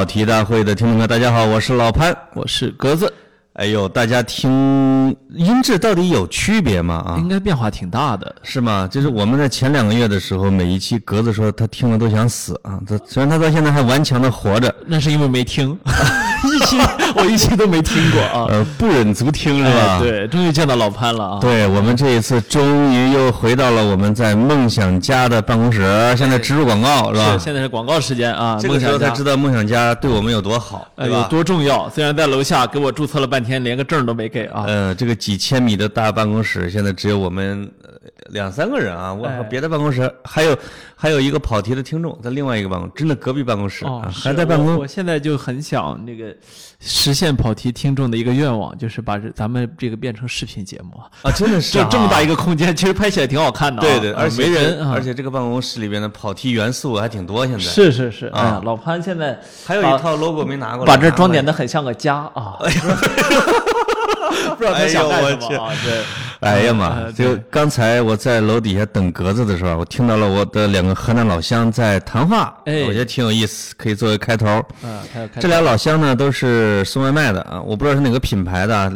跑题大会的听众朋友，大家好，我是老潘。我是格子，哎呦，大家听音质到底有区别吗？啊，应该变化挺大的。是吗？就是我们在前两个月的时候，每一期格子说他听了都想死啊。他虽然他到现在还顽强的活着，那是因为没听，一 期 我一期都没听过啊。呃，不忍足听是吧？哎对，终于见到老潘了啊。对我们这一次终于又回到了我们在梦想家的办公室，现在植入广告是吧？是现在是广告时间啊。这个时候才知道道梦想家对我们有多好，呃有？多重要。虽然在楼下给我注册了半天，连个证都没给啊。呃，这个几千米的大办公室，现在只有我们呃两三个人啊。我哎别的办公室还有还有一个跑题的听众在另外一个办公，真的隔壁办公室哦啊，，还在办公我我。现在就很想那个实现跑题听众的一个愿望，就是把这咱们这个变成视频节目啊。啊，真的是啊 就这么大一个空间，其实拍起来挺好看的啊。对对，啊而且没人啊。而且这个办公室里边的跑题元素还挺多，现在是是是，哎啊呀，老潘现在还有一套 logo 没拿过来，把这装点的。很像个家啊，哎 不知道他想干什么啊？对，哎 呀妈！呃就刚才我在楼底下等格子的时候，我听到了我的两个河南老乡在谈话，哎我觉得挺有意思，可以作为开头。嗯，还有开这俩老乡呢都是送外卖的啊，我不知道是哪个品牌的啊。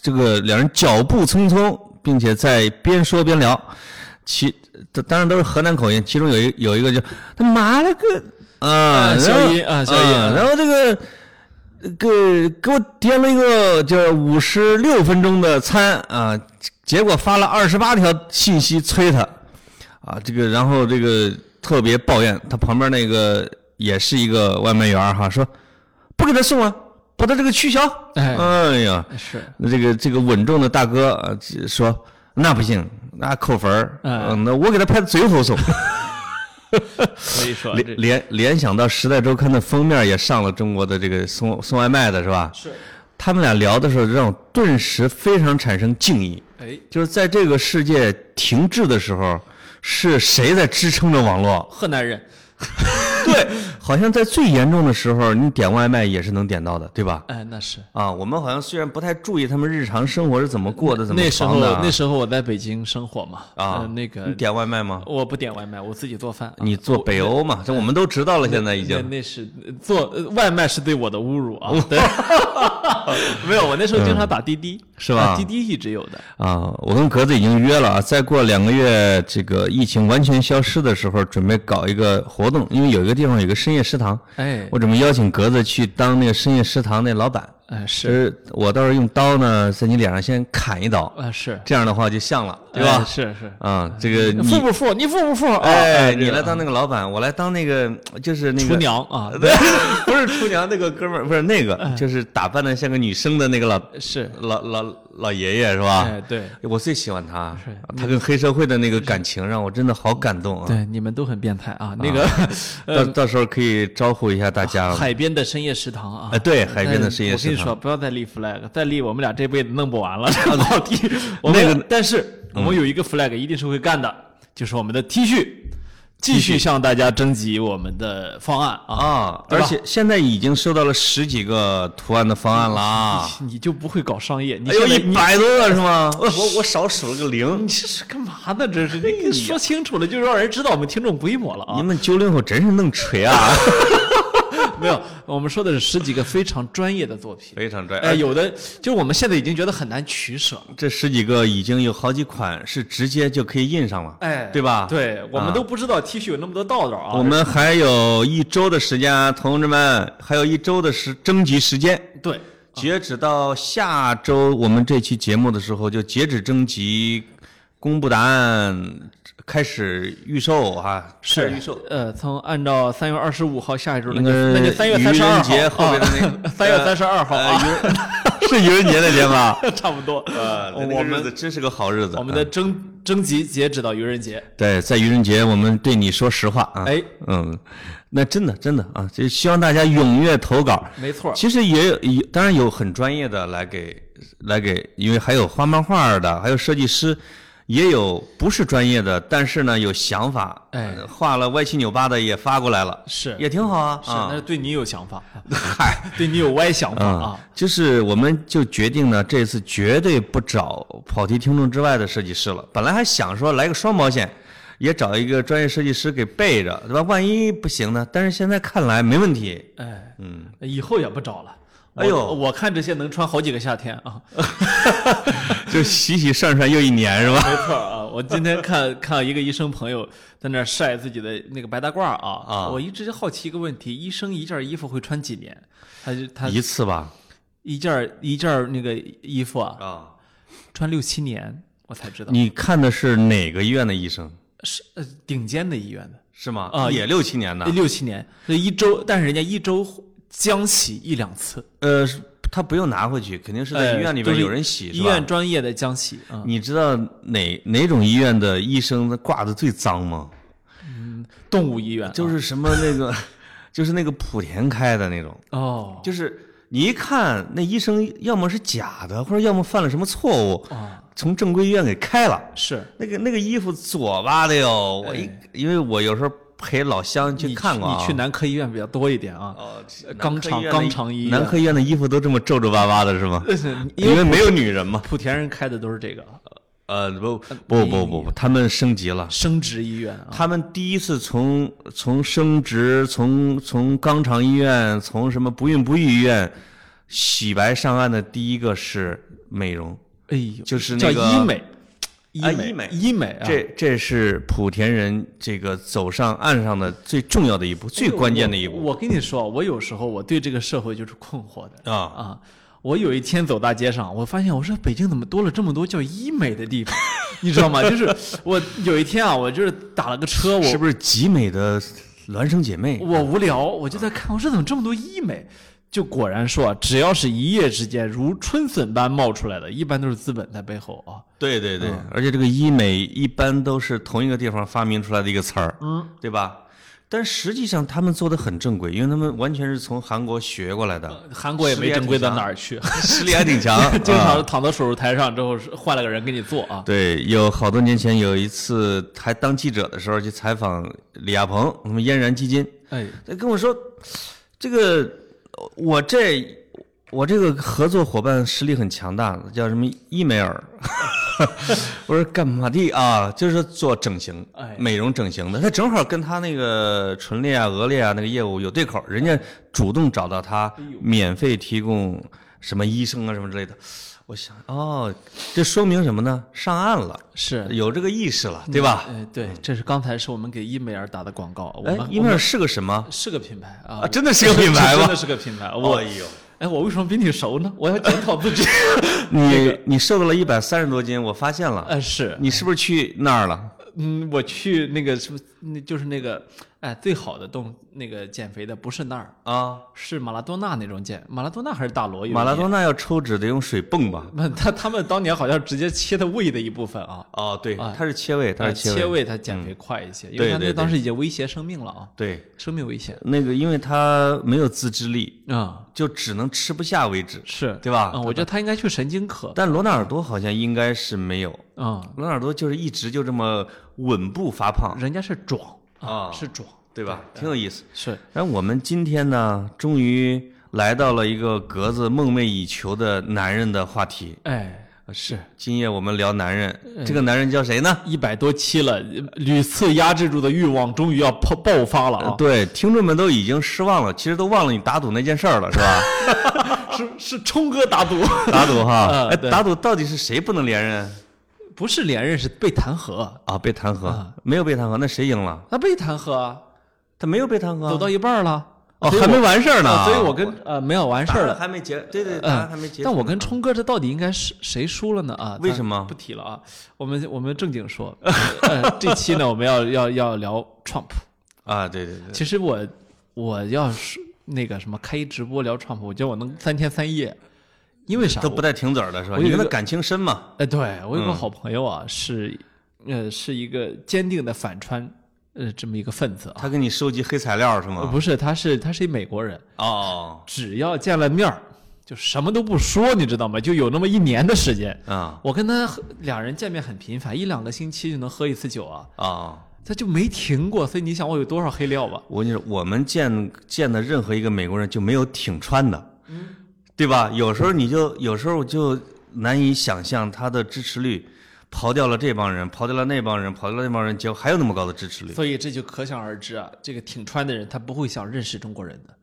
这个两人脚步匆匆，并且在边说边聊，其当然都是河南口音，其中有一有一个就他妈了个啊，啊消然后音啊小姨啊然后这个。给给我点了一个叫五十六分钟的餐啊，结果发了二十八条信息催他，啊，这个然后这个特别抱怨，他旁边那个也是一个外卖员哈，说不给他送啊，把他这个取消。哎哎呀，是那这个这个稳重的大哥啊说那不行，那扣分儿，哎嗯，那我给他排在最后送。可以说 联联联想到《时代周刊》的封面也上了中国的这个送送外卖的是吧？是，他们俩聊的时候，让我顿时非常产生敬意。哎，就是在这个世界停滞的时候，是谁在支撑着网络？河南人，对，好像在最严重的时候，你点外卖也是能点到的，对吧？哎，那是啊，我们好像虽然不太注意他们日常生活是怎么过的，怎么那时候那时候我在北京生活嘛，啊呃，那个你点外卖吗？我不点外卖，我自己做饭。啊你做北欧嘛？这我们都知道了，现在已那经。那是呃做呃外卖是对我的侮辱啊！对，没有，我那时候经常打滴滴，是吧啊滴滴一直有的。啊，我跟格子已经约了啊，再过两个月，这个疫情完全消失的时候，准备搞一个活动，因为有一个地方有个深夜食堂，哎。我准备邀请格子去当那个深夜食堂那老板。哎是我到时候用刀呢，在你脸上先砍一刀，啊是，这样的话就像了，对吧哎？是是。啊，这个你付不富？你富不付？啊哎，你来当那个老板，我来当那个就是那个厨，娘啊，对，不是厨娘那个哥们儿，不是那个，就是打扮的像个女生的那个老是，老老老爷爷是吧？哎对我最喜欢他是，他跟黑社会的那个感情让我真的好感动啊！对，你们都很变态啊。那个到到时候可以招呼一下大家了。海边的深夜食堂啊哎，，对，海边的深夜食堂我跟你说，不要再立 flag，再立我们俩这辈子弄不完了。这个跑题，那个但是我们有一个 flag 一定是会干的，就是我们的 T 恤，继续向大家征集我们的方案啊。啊，而且现在已经收到了十几个图案的方案了啊！你就不会搞商业？你哎呦，一百多个是吗？我我我少数了个零你。这是干嘛呢？这是你说清楚了，就让人知道我们听众规模了啊你。们九零后真是能吹啊！没有，我们说的是十几个非常专业的作品。非常专哎，有的就是我们现在已经觉得很难取舍。这十几个已经有好几款是直接就可以印上了，哎，对吧？对，我们啊都不知道 T 恤有那么多道道啊。我们还有一周的时间，同志们，还有一周的时征集时间，对截止到下周我们这期节目的时候就截止征集，公布答案，开始预售哈，开始预售。呃，从按照三月二十五号下一周，那应就那就三月三十二号后边的那个 三月三十二号呃啊，是愚人节那天吧？差不多。呃，那日我们子真是个好日子。我们的嗯征征集截止到愚人节。对，在愚人节我们对你说实话啊。哎，嗯，那真的真的啊，就希望大家踊跃投稿。没错，其实也有，也当然有很专业的来给来给，因为还有画漫画的，还有设计师，也有不是专业的，但是呢有想法，哎呃画了歪七扭八的也发过来了，是也挺好啊。是，啊那是对你有想法，嗨，对你有歪想法嗯啊。，就是我们就决定呢，这次绝对不找跑题听众之外的设计师了。本来还想说来个双保险，也找一个专业设计师给备着，对吧？万一不行呢？但是现在看来没问题。哎，嗯，以后也不找了。哎呦我我看这些能穿好几个夏天啊。就洗洗涮涮又一年是吧？没错啊，我今天看看一个医生朋友在那晒自己的那个白大褂啊啊我一直好奇一个问题：医生一件衣服会穿几年？他就他一次吧。一件一件那个衣服啊，啊，穿六七年，我才知道你看的是哪个医院的医生？是呃顶尖的医院的是吗？啊也六七年的。六七年，这一周，但是人家一周将洗一两次，呃，是他不用拿回去，肯定是在哎医院里边有人洗，医是吧？院专业的浆洗啊，你知道哪哪种医院的医生挂的最脏吗？嗯动物医院啊。就是什么那个，就是那个莆田开的那种，哦。就是你一看那医生要么是假的，或者要么犯了什么错误，啊从正规医院给开了。是。那个那个衣服左吧的哟，我一因为我有时候陪老乡去看过啊，你去男科医院比较多一点啊，哦，肛肠肛肠医院。男科医院的衣服都这么皱皱巴巴的是吗？因因为没有女人嘛。莆田人开的都是这个。呃，不不不不不，他们升级了。生殖医院啊，他们第一次从从生殖，从从肛肠医院，从什么不孕不育医院洗白上岸的第一个是美容，哎呦，就是那个医美，医美啊医美医美啊，这这是莆田人这个走上岸上的最重要的一步，最关键的一步我。我跟你说，我有时候我对这个社会就是困惑的啊！啊。我有一天走大街上，我发现我说北京怎么多了这么多叫医美的地方，你知道吗？就是我有一天啊，我就是打了个车，我是不是集美的孪生姐妹？我无聊，我就在看，我说怎么这么多医美？就果然说啊，只要是一夜之间如春笋般冒出来的，一般都是资本在背后啊。对对对，嗯而且这个医美一般都是同一个地方发明出来的一个词儿，嗯，对吧？但实际上他们做的很正规，因为他们完全是从韩国学过来的，韩国也没正规到哪儿去，实力还挺强。经啊常躺到手术台上之后是换了个人给你做啊。对，有好多年前有一次还当记者的时候去采访李亚鹏，他们嫣然基金，哎，他跟我说，这个我这我这个合作伙伴实力很强大，叫什么伊美尔。我说干嘛的啊？就是做整形哎、美容整形的。他正好跟他那个唇裂啊、额裂啊那个业务有对口，人家主动找到他，免费提供什么医生啊什么之类的。我想，哦，这说明什么呢？上岸了，是有这个意识了，对吧？哎，对，这是刚才是我们给伊美尔打的广告，我哎们，伊美尔是个什么？是个品牌啊啊，真的是个品牌吗 真的？是个品牌。我哎呦，哎，我为什么比你熟呢？我要检讨自己。你你瘦到了一百三十多斤，我发现了。哎，是，你是不是去那儿了？嗯，我去那个是不是那就是那个哎最好的动那个减肥的不是那儿，啊，是马拉多纳那种减，马拉多纳还是大罗有马拉多？纳要抽脂得用水泵吧？那，他他们当年好像直接切的胃的一部分啊，哦，对啊，它是切胃，它呃是胃。切胃他减肥快一些，因为他那当时已经威胁生命了啊，对，生命危险那个因为他没有自制力，啊，就只能吃不下为止，是对吧？嗯，我觉得他应该去神经科但罗纳尔多好像应该是没有，啊，罗纳尔多就是一直就这么稳步发胖，人家是壮啊是壮，对吧？挺有意思。是然后我们今天呢，终于来到了一个格子梦寐以求的男人的话题。哎是今夜我们聊男人，这个男人叫谁呢？一百多期了，屡次压制住的欲望终于要爆爆发了啊！对，听众们都已经失望了，其实都忘了你打赌那件事儿了，是吧？是是冲哥打赌，打赌哈，哎，打赌到底是谁不能连任不是连任是被弹劾，啊？被弹劾，没有被弹劾，那谁赢了？他被弹劾啊，他没有被弹劾啊，走到一半了，哦，还没完事儿呢啊，所以我跟呃没有完事儿了。还没结，对对，答案还没结束呢。但我跟冲哥这到底应该是谁输了呢？啊，为什么不提了啊？我们我们正经说，呃，这期呢我们要要要聊 Trump。啊，对对对，其实我我要是那个什么开一直播聊 Trump，我觉得我能三天三夜，因为啥？都不带停嘴儿的是吧？你跟他感情深嘛？哎，对我有个嗯好朋友啊，是呃是一个坚定的反川呃这么一个分子啊。他给你收集黑材料是呃吗？不是，他是他是一美国人，哦，只要见了面儿就什么都不说，你知道吗？就有那么一年的时间，啊我跟他两人见面很频繁，一两个星期就能喝一次酒啊，啊！他就没停过。所以你想我有多少黑料吧？我跟你说，我们见见的任何一个美国人就没有挺川的，对吧？有时候你就有时候就难以想象他的支持率刨掉了这帮人，刨掉了那帮人，刨掉了那帮人，结果还有那么高的支持率所以这就可想而知啊，这个挺川的人他不会想认识中国人的。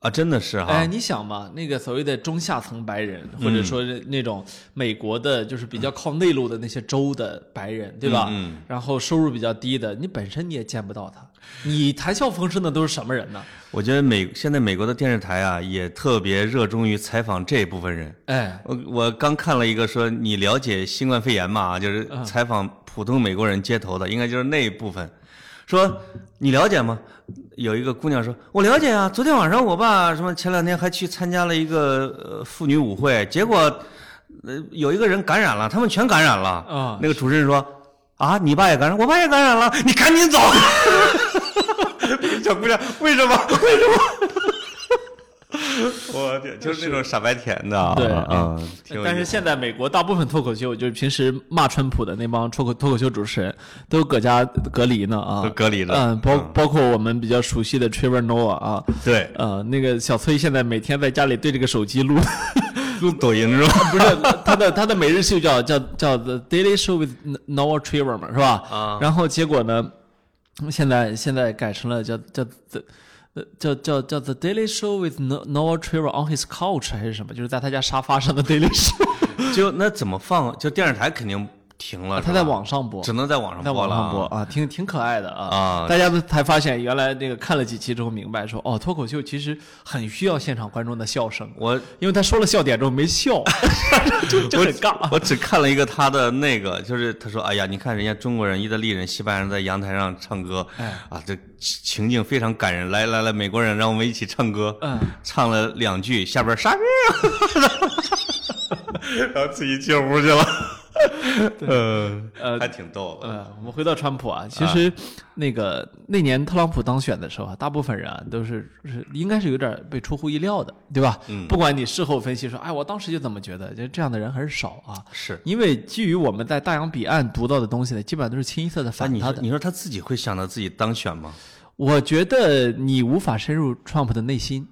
啊！真的是哈，哎，你想嘛，那个所谓的中下层白人，或者说是那种美国的，就是比较靠内陆的那些州的白人，对吧？嗯然后收入比较低的，你本身你也见不到他，你谈笑风生的都是什么人呢？我觉得美现在美国的电视台啊，也特别热衷于采访这部分人。哎，我我刚看了一个说你了解新冠肺炎吗？就是采访普通美国人街头的，应该就是那一部分。说你了解吗？有一个姑娘说，我了解啊。昨天晚上我爸什么前两天还去参加了一个呃妇女舞会，结果呃有一个人感染了，他们全感染了。啊那个主持人说啊，你爸也感染，我爸也感染了，你赶紧走。小姑娘，为什么？为什么？我天，就是那种傻白甜的啊，对。啊，但是现在美国大部分脱口秀，就是平时骂川普的那帮脱口脱口秀主持人，都搁家隔离呢啊。都，隔离了。嗯，包嗯。包括我们比较熟悉的 Trevor Noah 啊，对，呃，那个小崔现在每天在家里对着个手机录，录抖音是吧？不是他的他的每日秀叫叫叫 The Daily Show with Noah Trevor 嘛，是吧？啊。然后结果呢，现在现在改成了叫叫 The 呃叫叫叫 The Daily Show with No- Noah Trevor on his couch 还是什么？就是在他家沙发上的 Daily Show，就那怎么放？就电视台肯定停了，他在网上播，只能在网上在播了啊网上播啊，挺挺可爱的啊。啊大家都才发现，原来那个看了几期之后明白说，哦，脱口秀其实很需要现场观众的笑声，我因为他说了笑点之后没笑，就就很尬。我只看了一个他的那个，就是他说：“哎呀，你看人家中国人、意大利人、西班牙人在阳台上唱歌，哎啊，这情境非常感人。来来来，美国人，让我们一起唱歌。嗯，唱了两句，下边傻逼，然后自己进屋去了。呃呃还挺逗的。呃，我们回到川普啊，其实那个那年特朗普当选的时候啊，大部分人啊都是是应该是有点被出乎意料的，对吧？嗯不管你事后分析说，哎，我当时就怎么觉得，就这样的人很少啊。是，因为基于我们在大洋彼岸读到的东西呢，基本上都是清一色的反他的。你说他自己会想到自己当选吗？我觉得你无法深入 Trump 的内心。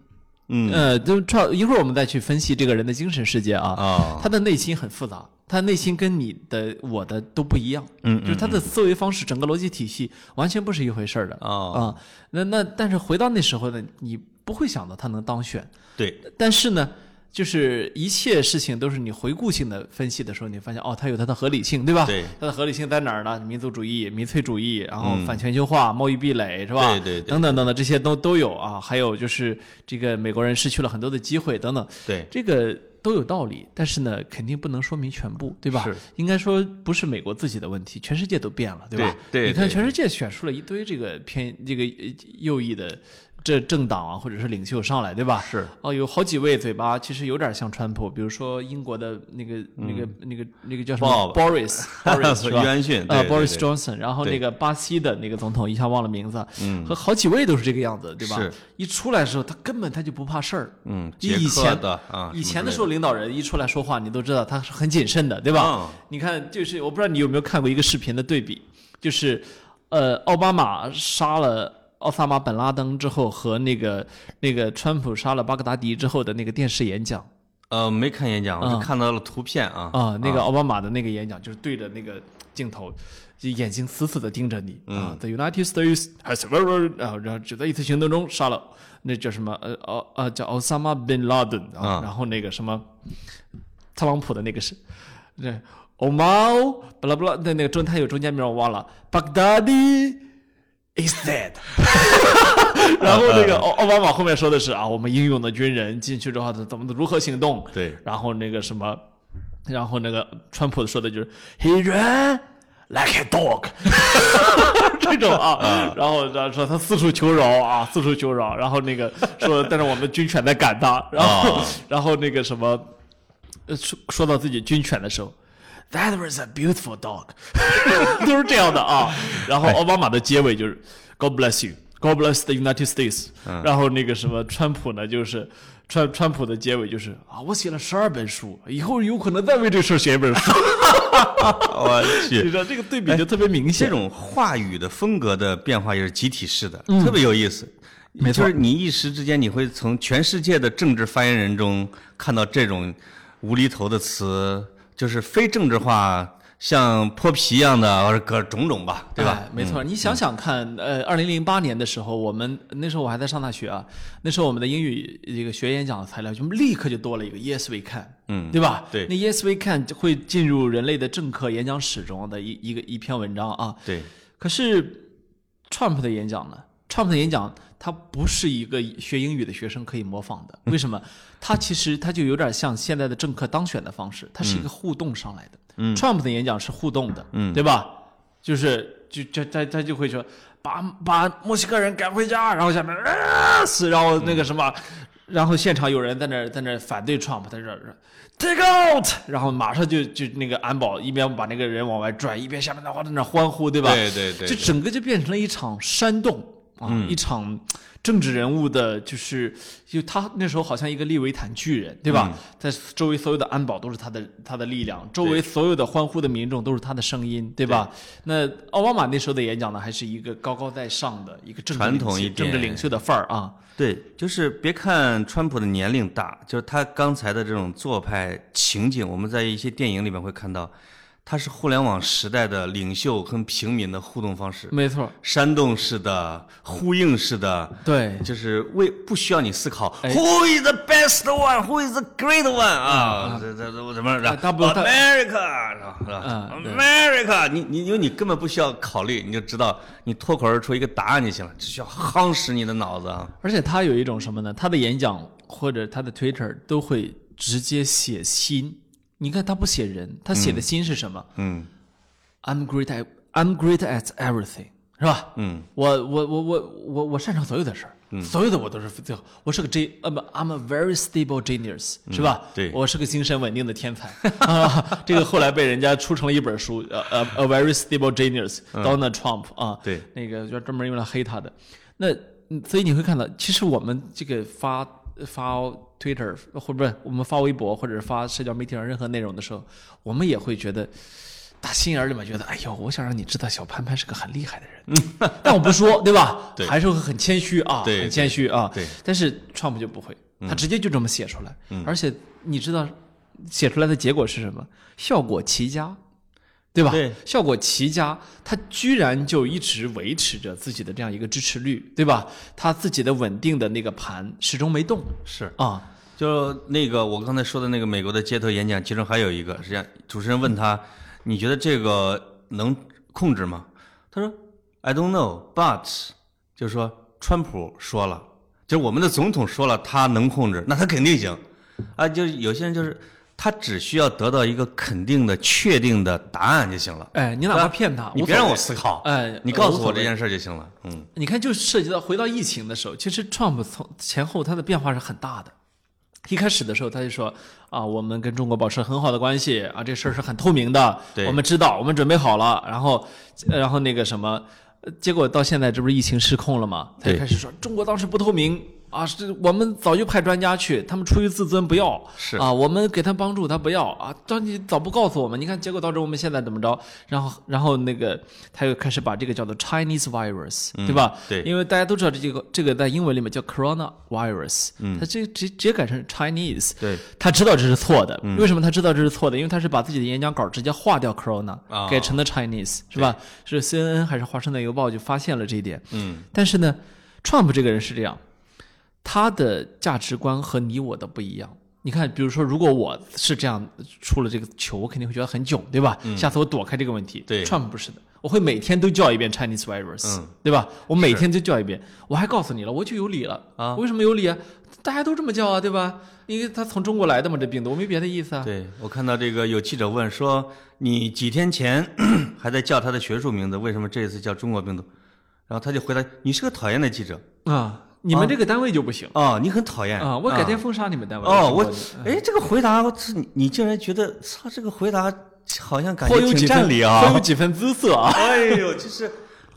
嗯。呃，就 Trump 一会儿我们再去分析这个人的精神世界啊。啊，他的内心很复杂，他内心跟你的、我的都不一样，嗯。就是他的思维方式、整个逻辑体系完全不是一回事儿的。哦。啊。那那但是回到那时候呢，你不会想到他能当选，对，但是呢，就是一切事情都是你回顾性的分析的时候，你发现哦，它有它的合理性，对吧？对，它的合理性在哪儿呢？民族主义、民粹主义，然后嗯反全球化、贸易壁垒，是吧？对对对等等等等，这些都都有啊。还有就是这个美国人失去了很多的机会等等，对，这个都有道理，但是呢，肯定不能说明全部，对吧？是应该说不是美国自己的问题，全世界都变了，对吧？对对对你看全世界选出了一堆这个偏这个呃右翼的这政党啊，或者是领袖上来，对吧？是。哦，有好几位嘴巴其实有点像川普，比如说英国的那个、那个、那个、那个叫什么？Boris Boris 是吧？约翰逊呃对对，Boris Johnson，然后那个巴西的那个总统一下忘了名字，嗯。和好几位都是这个样子，对吧？是。一出来的时候，他根本他就不怕事儿，嗯，以前的啊，以前的时候，候，领导人一出来说话，你都知道他是很谨慎的，对吧？嗯。你看，就是我不知道你有没有看过一个视频的对比，就是呃，奥巴马杀了奥萨马本拉登之后，和那个那个川普杀了巴格达迪之后的那个电视演讲呃，没看演讲，我嗯就看到了图片啊啊，那个奥巴马的那个演讲就是对着那个镜头。就眼睛死死的盯着你啊！The United States has very 啊，然后就在一次行动中杀了那叫什么呃奥呃叫奥萨马 bin Laden 啊，啊然后那个什么特朗普的那个是，对，欧猫巴拉巴拉，那那个中他有中间名我忘了，Baghdadi is dead。然后那个奥奥巴马后面说的是啊，我们英勇的军人进去之后怎么如何行动？对，然后那个什么，然后那个川普说的就是 He ran like a dog，这种啊，然后然后说他四处求饶啊，四处求饶，然后那个说，但是我们军犬在赶他，然后、啊然后那个什么，呃说说到自己军犬的时候。That was a beautiful dog，都是这样的啊。然后奥巴马的结尾就是 God bless you, God bless the United States。然后那个什么川普呢，就是川川普的结尾就是啊，我写了十二本书，以后有可能再为这事写一本书。我去你去知，道这个对比就特别明显。这种话语的风格的变化也是集体式的，特别有意思。嗯没错就是你一时之间，你会从全世界的政治发言人中看到这种无厘头的词，就是非政治化像泼皮一样的，或者各种种吧，对吧哎？没错，你想想看，呃，二零零八年的时候，我们那时候我还在上大学啊，那时候我们的英语这个学演讲的材料就立刻就多了一个 Yes we can，嗯对吧？对那 Yes we can 就会进入人类的政客演讲史中的一一个一篇文章啊。对，可是 Trump 的演讲呢？Trump 的演讲，他不是一个学英语的学生可以模仿的。为什么？他其实他就有点像现在的政客当选的方式，他是一个互动上来的。嗯 Trump 的演讲是互动的，嗯对吧？就是就就他他就会说把把墨西哥人赶回家，然后下面啊死，然后那个什么，然后现场有人在那在那反对 Trump，他这儿 take out，然后马上就就那个安保一边把那个人往外拽，一边下面的话在那欢呼，对吧？对对对就整个就变成了一场煽动啊，嗯一场政治人物的，就是就他那时候好像一个利维坦巨人，对吧？嗯在周围所有的安保都是他的他的力量，周围所有的欢呼的民众都是他的声音，对吧？那奥巴马那时候的演讲呢，还是一个高高在上的一个政治传领袖统一点政治领袖的范儿啊。对，就是别看川普的年龄大，就是他刚才的这种做派情景，我们在一些电影里面会看到，他是互联网时代的领袖跟平民的互动方式，没错，煽动式的、呼应式的，对，就是为不需要你思考、哎 Who is the best one? Who is the great one? 啊，这这这怎么着？America 是吧？嗯？America，你你因为你根本不需要考虑，你就知道你脱口而出一个答案就行了，只需要夯实你的脑子啊。而且他有一种什么呢？他的演讲或者他的 Twitter 都会直接写心。你看他不写人，他写的心是什么？嗯 I'm great at I'm great at everything，是吧？嗯，我我我我我我擅长所有的事儿，所有的我都是最好。我是个 G，呃不，I'm a very stable genius，是吧？对我是个精神稳定的天才啊。这个后来被人家出成了一本书，呃呃，A very stable genius，Donald Trump 啊，对，那个就专门用来黑他的。那嗯所以你会看到，其实我们这个发发 Twitter 或者不是我们发微博或者是发社交媒体上任何内容的时候，我们也会觉得。打心眼儿里面觉得，哎呦，我想让你知道小潘潘是个很厉害的人，但我不说，对吧？对还是会很谦虚啊，对很谦虚啊。对但是 Trump 就不会，他直接就这么写出来，而且你知道写出来的结果是什么？效果奇佳，对吧？对，效果奇佳，他居然就一直维持着自己的这样一个支持率，对吧？他自己的稳定的那个盘始终没动是。啊。就那个我刚才说的那个美国的街头演讲，其中还有一个，实际上主持人问他，你觉得这个能控制吗？他说 I don't know, but 就是说川普说了，就是我们的总统说了，他能控制，那他肯定行。啊，就是有些人就是他只需要得到一个肯定的、确定的答案就行了。哎，你哪怕骗他，你别让我思考，哎你告诉我这件事就行了。嗯，你看，就涉及到回到疫情的时候，其实 Trump 从前后他的变化是很大的。一开始的时候，他就说啊，我们跟中国保持很好的关系啊，这事儿是很透明的，我们知道，我们准备好了。然后，呃然后那个什么，呃结果到现在这不是疫情失控了吗？他就开始说中国当时不透明啊，是我们早就派专家去，他们出于自尊不要，是啊，我们给他帮助他不要啊，当你早不告诉我们，你看结果导致我们现在怎么着？然后，然后那个他又开始把这个叫做 Chinese virus，、对吧？对因为大家都知道这个这个在英文里面叫 Corona virus，嗯，他这直直接改成 Chinese，对，他知道这是错的。为什么他知道这是错的？因为他是把自己的演讲稿直接划掉 Corona，、啊改成了 Chinese，是吧？是 CNN 还是华盛顿邮报就发现了这一点。嗯，但是呢，Trump 这个人是这样，他的价值观和你我的不一样。你看，比如说，如果我是这样出了这个球，我肯定会觉得很囧，对吧？下次我躲开这个问题。嗯对，Trump 不是的，我会每天都叫一遍 Chinese virus，、嗯对吧？我每天都叫一遍，我还告诉你了，我就有理了啊为什么有理啊？大家都这么叫啊，对吧？因为他从中国来的嘛，这病毒，我没别的意思啊。对我看到这个有记者问说，你几天前 还在叫他的学术名字，为什么这一次叫中国病毒？然后他就回答：“你是个讨厌的记者啊，你们这个单位就不行哦，你很讨厌啊，我改天封杀你们单位。哦，我我哎，这个回答，你你竟然觉得操这个回答好像感觉挺占理啊颇有？几分姿色啊。哎呦，就是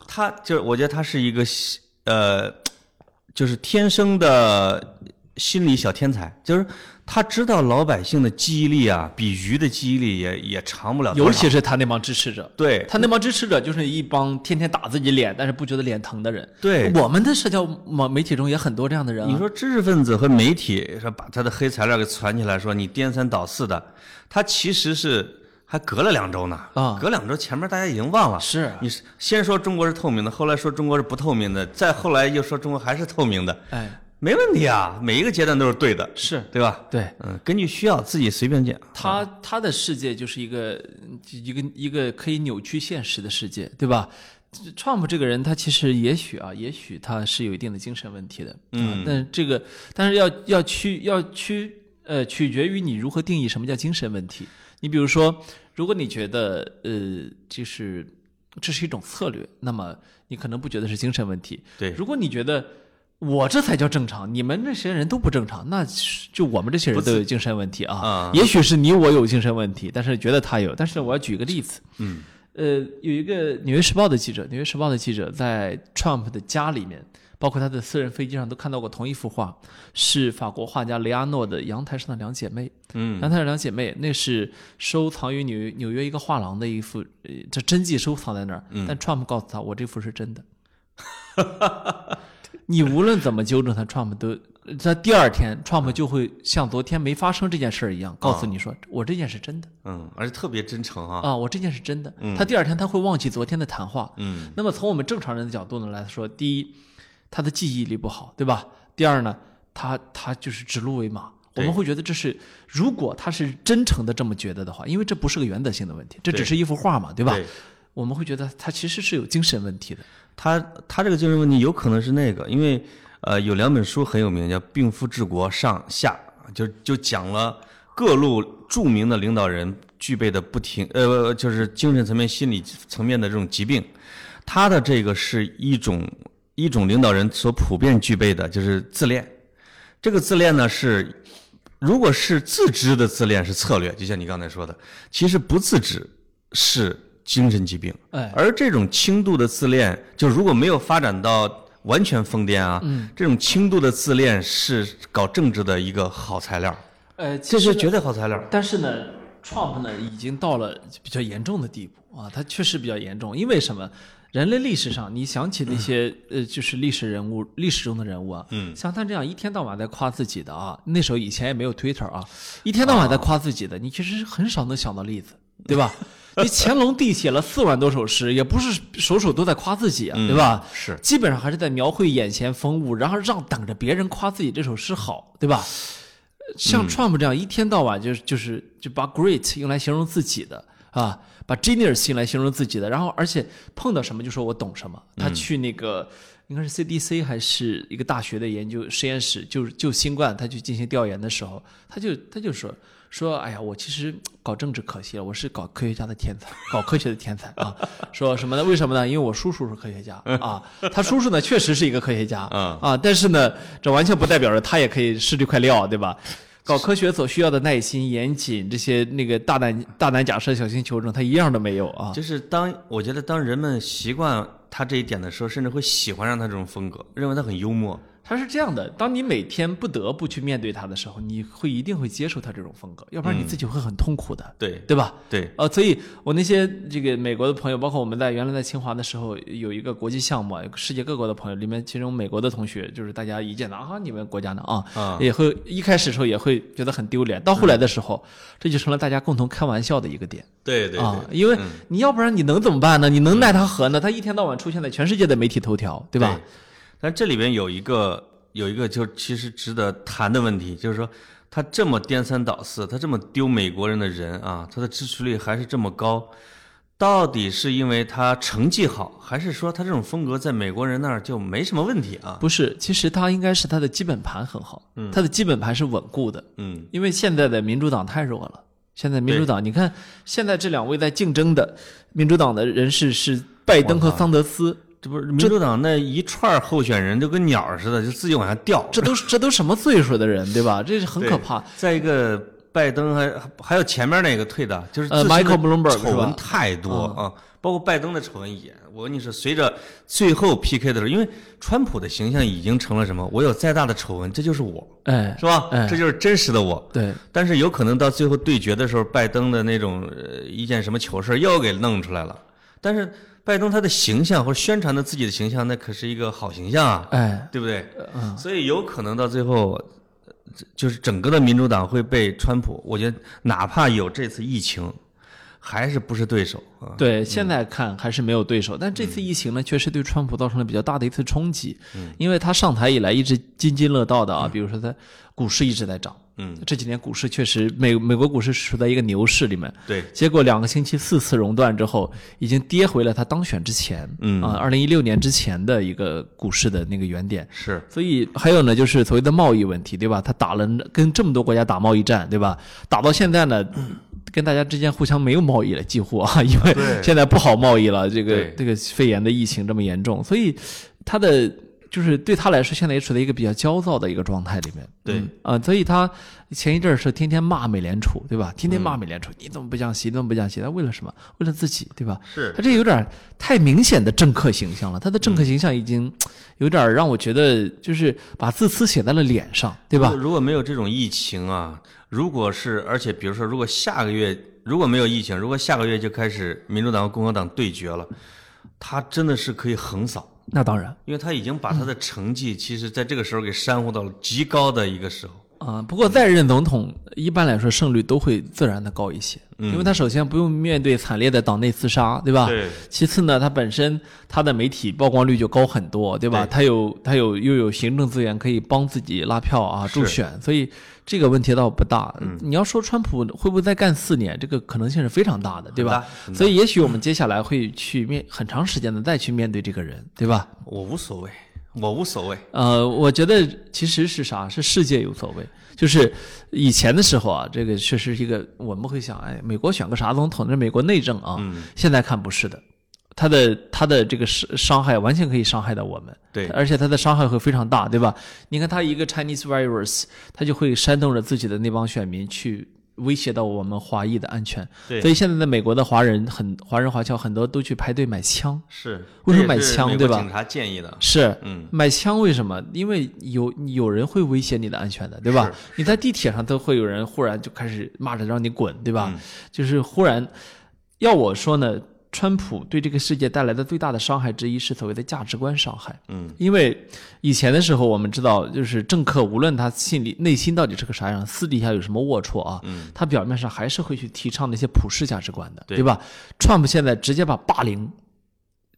他，就是我觉得他是一个呃，就是天生的心理小天才，就是他知道老百姓的记忆力啊，比鱼的记忆力也也长不了多少。尤其是他那帮支持者，对他那帮支持者就是一帮天天打自己脸，但是不觉得脸疼的人。对我们的社交媒媒体中也很多这样的人、啊。你说知识分子和媒体说把他的黑材料给传起来，说你颠三倒四的，他其实是还隔了两周呢啊隔两周前面大家已经忘了。是你是先说中国是透明的，后来说中国是不透明的，再后来又说中国还是透明的，哎，没问题啊，每一个阶段都是对的，是对吧？对。嗯，根据需要自己随便讲。他他的世界就是一个一个一个可以扭曲现实的世界，对吧？Trump 这个人，他其实也许啊，也许他是有一定的精神问题的，嗯，但是这个，但是要要去要去呃，取决于你如何定义什么叫精神问题。你比如说，如果你觉得呃，就是这是一种策略，那么你可能不觉得是精神问题。对如果你觉得我这才叫正常，你们这些人都不正常，那就我们这些人都有精神问题啊。嗯也许是你我有精神问题，但是觉得他有。但是我要举个例子，嗯，呃，有一个《纽约时报》的记者，《纽约时报》的记者在 Trump 的家里面，包括他的私人飞机上都看到过同一幅画，是法国画家雷阿诺的《阳台上的两姐妹》。嗯阳台上两姐妹，那是收藏于纽约纽约一个画廊的一幅，呃，这真迹收藏在那儿。但 Trump 告诉他，我这幅是真的。你无论怎么纠正他，Trump 都在第二天，Trump 就会像昨天没发生这件事儿一样，告诉你说，我这件是真的嗯，而且特别真诚啊。啊，我这件是真的。他第二天他会忘记昨天的谈话。嗯那么从我们正常人的角度呢来说，第一，他的记忆力不好，对吧？第二呢，他他就是指鹿为马。我们会觉得这是，如果他是真诚的这么觉得的话，因为这不是个原则性的问题，这只是一幅画嘛，对吧？对我们会觉得他其实是有精神问题的。他他这个精神问题有可能是那个，因为呃有两本书很有名，叫《病夫治国上下》，就就讲了各路著名的领导人具备的不停呃就是精神层面、心理层面的这种疾病。他的这个是一种一种领导人所普遍具备的，就是自恋。这个自恋呢是，如果是自知的自恋是策略，就像你刚才说的，其实不自知是精神疾病。哎，而这种轻度的自恋，就如果没有发展到完全疯癫啊，嗯这种轻度的自恋是搞政治的一个好材料，呃，这是绝对好材料。但是呢，Trump 呢已经到了比较严重的地步啊，他确实比较严重。因为什么？人类历史上，你想起那些、呃，就是历史人物、历史中的人物啊，嗯像他这样一天到晚在夸自己的啊，那时候以前也没有 Twitter 啊，一天到晚在夸自己的，你其实很少能想到例子，对吧？你乾隆帝写了四万多首诗，也不是首首都在夸自己啊，对吧？是基本上还是在描绘眼前风物，然后让等着别人夸自己这首诗好，对吧？像 Trump 这样一天到晚就是就是就把 great 用来形容自己的啊，把 genius 用来形容自己的，然后而且碰到什么就说我懂什么。他去那个应该是 CDC 还是一个大学的研究实验室，就就新冠他去进行调研的时候，他就他就说说哎呀，我其实搞政治可惜了，我是搞科学家的天才，搞科学的天才啊。说什么呢？为什么呢？因为我叔叔是科学家啊，他叔叔呢确实是一个科学家嗯啊，但是呢，这完全不代表着他也可以是这块料，对吧？搞科学所需要的耐心、严谨这些那个大胆大胆假设、小心求证，他一样都没有啊。就是当我觉得当人们习惯他这一点的时候，甚至会喜欢上他这种风格，认为他很幽默。他是这样的：当你每天不得不去面对他的时候，你会一定会接受他这种风格，要不然你自己会很痛苦的，对对吧？对，呃，所以我那些这个美国的朋友，包括我们在原来在清华的时候，有一个国际项目啊，世界各国的朋友，里面其中美国的同学，就是大家一见到啊，你们国家的啊，啊也会一开始的时候也会觉得很丢脸，到后来的时候，这就成了大家共同开玩笑的一个点对对啊，对，因为你要不然你能怎么办呢？你能奈他何呢？他一天到晚出现在全世界的媒体头条，对吧？但这里边有一个有一个就其实值得谈的问题，就是说他这么颠三倒四，他这么丢美国人的人啊，他的支持率还是这么高，到底是因为他成绩好，还是说他这种风格在美国人那儿就没什么问题啊？不是，其实他应该是他的基本盘很好，他的基本盘是稳固的，嗯，因为现在的民主党太弱了。现在民主党，你看现在这两位在竞争的民主党的人士是拜登和桑德斯，这不是民主党那一串候选人就跟鸟似的，就自己往下掉。这都是这都什么岁数的人，对吧？这是很可怕。再一个，拜登还还有前面那个退的，就是丑闻太多啊，包括拜登的丑闻也。我跟你说，随着最后 PK 的时候，因为川普的形象已经成了什么？我有再大的丑闻，这就是我，哎，是吧？哎这就是真实的我。对，但是有可能到最后对决的时候，拜登的那种呃一件什么糗事儿又给弄出来了。但是拜登他的形象或者宣传的自己的形象，那可是一个好形象啊，哎，对不对？嗯，所以有可能到最后，呃就是整个的民主党会被川普，我觉得哪怕有这次疫情，还是不是对手啊。对，现在看还是没有对手，但这次疫情呢，确实对川普造成了比较大的一次冲击，因为他上台以来一直津津乐道的啊，比如说他股市一直在涨，嗯，这几年股市确实美美国股市处在一个牛市里面，对，结果两个星期四次熔断之后，已经跌回了他当选之前，嗯啊，二零一六年之前的一个股市的那个原点。是所以还有呢，就是所谓的贸易问题，对吧？他打了跟这么多国家打贸易战，对吧？打到现在呢，跟大家之间互相没有贸易了，几乎啊，因为现在不好贸易了，这个这个肺炎的疫情这么严重，所以他的就是对他来说，现在也处在一个比较焦躁的一个状态里面。对嗯啊、所以他前一阵儿是天天骂美联储，对吧？天天骂嗯美联储，你怎么不降息？你怎么不降息？他为了什么？为了自己，对吧？是他这有点太明显的政客形象了，他的政客形象已经 有点让我觉得就是把自私写在了脸上，对吧？如果没有这种疫情啊，如果是而且比如说，如果下个月如果没有疫情，如果下个月就开始民主党和共和党对决了，他真的是可以横扫。那当然因为他已经把他的成绩，其实在这个时候给煽乎到了极高的一个时候。啊、不过再任总统一般来说胜率都会自然的高一些，嗯因为他首先不用面对惨烈的党内厮杀，对吧？对其次呢，他本身他的媒体曝光率就高很多，对吧？对他有他有又有行政资源可以帮自己拉票啊、助选，所以这个问题倒不大。嗯你要说川普会不会再干四年，这个可能性是非常大的，对吧所以也许我们接下来会去面很长时间的再去面对这个人，对吧？我无所谓，我无所谓。呃，我觉得其实是啥？是世界有所谓。就是以前的时候啊，这个确实是一个我们会想，哎，美国选个啥总统？那是美国内政啊。嗯现在看不是的，他的他的这个伤伤害完全可以伤害到我们。对而且他的伤害会非常大，对吧？你看他一个 Chinese virus，他就会煽动着自己的那帮选民去威胁到我们华裔的安全。对所以现在在美国的华人很华人华侨很多都去排队买枪。是为什么买枪对吧警察建议的。是，嗯，买枪为什么？因为有有人会威胁你的安全的，对吧？你在地铁上都会有人忽然就开始骂着让你滚，对吧？嗯就是忽然，要我说呢，川普对这个世界带来的最大的伤害之一是所谓的价值观伤害。嗯，因为以前的时候，我们知道，就是政客无论他心里内心到底是个啥样，私底下有什么龌龊啊，嗯他表面上还是会去提倡那些普世价值观的，对对吧？川普现在直接把霸凌。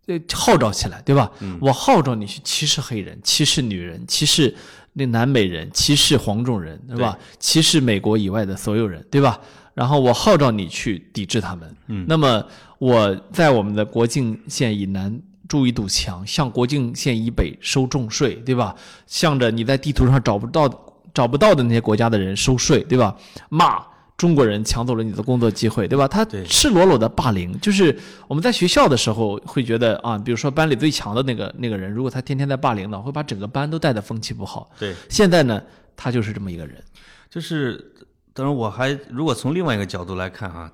呃，号召起来，对吧？我号召你去歧视黑人、歧视女人、歧视那南美人、歧视黄种人，对吧？歧视美国以外的所有人，对吧？然后我号召你去抵制他们。嗯，那么我在我们的国境线以南筑一堵墙，向国境线以北收重税，对吧？向着你在地图上找不到找不到的那些国家的人收税，对吧？骂中国人抢走了你的工作机会，对吧？他赤裸裸的霸凌，就是我们在学校的时候会觉得啊，比如说班里最强的那个那个人，如果他天天在霸凌呢，会把整个班都带的风气不好。对，现在呢，他就是这么一个人。就是当然我还如果从另外一个角度来看啊，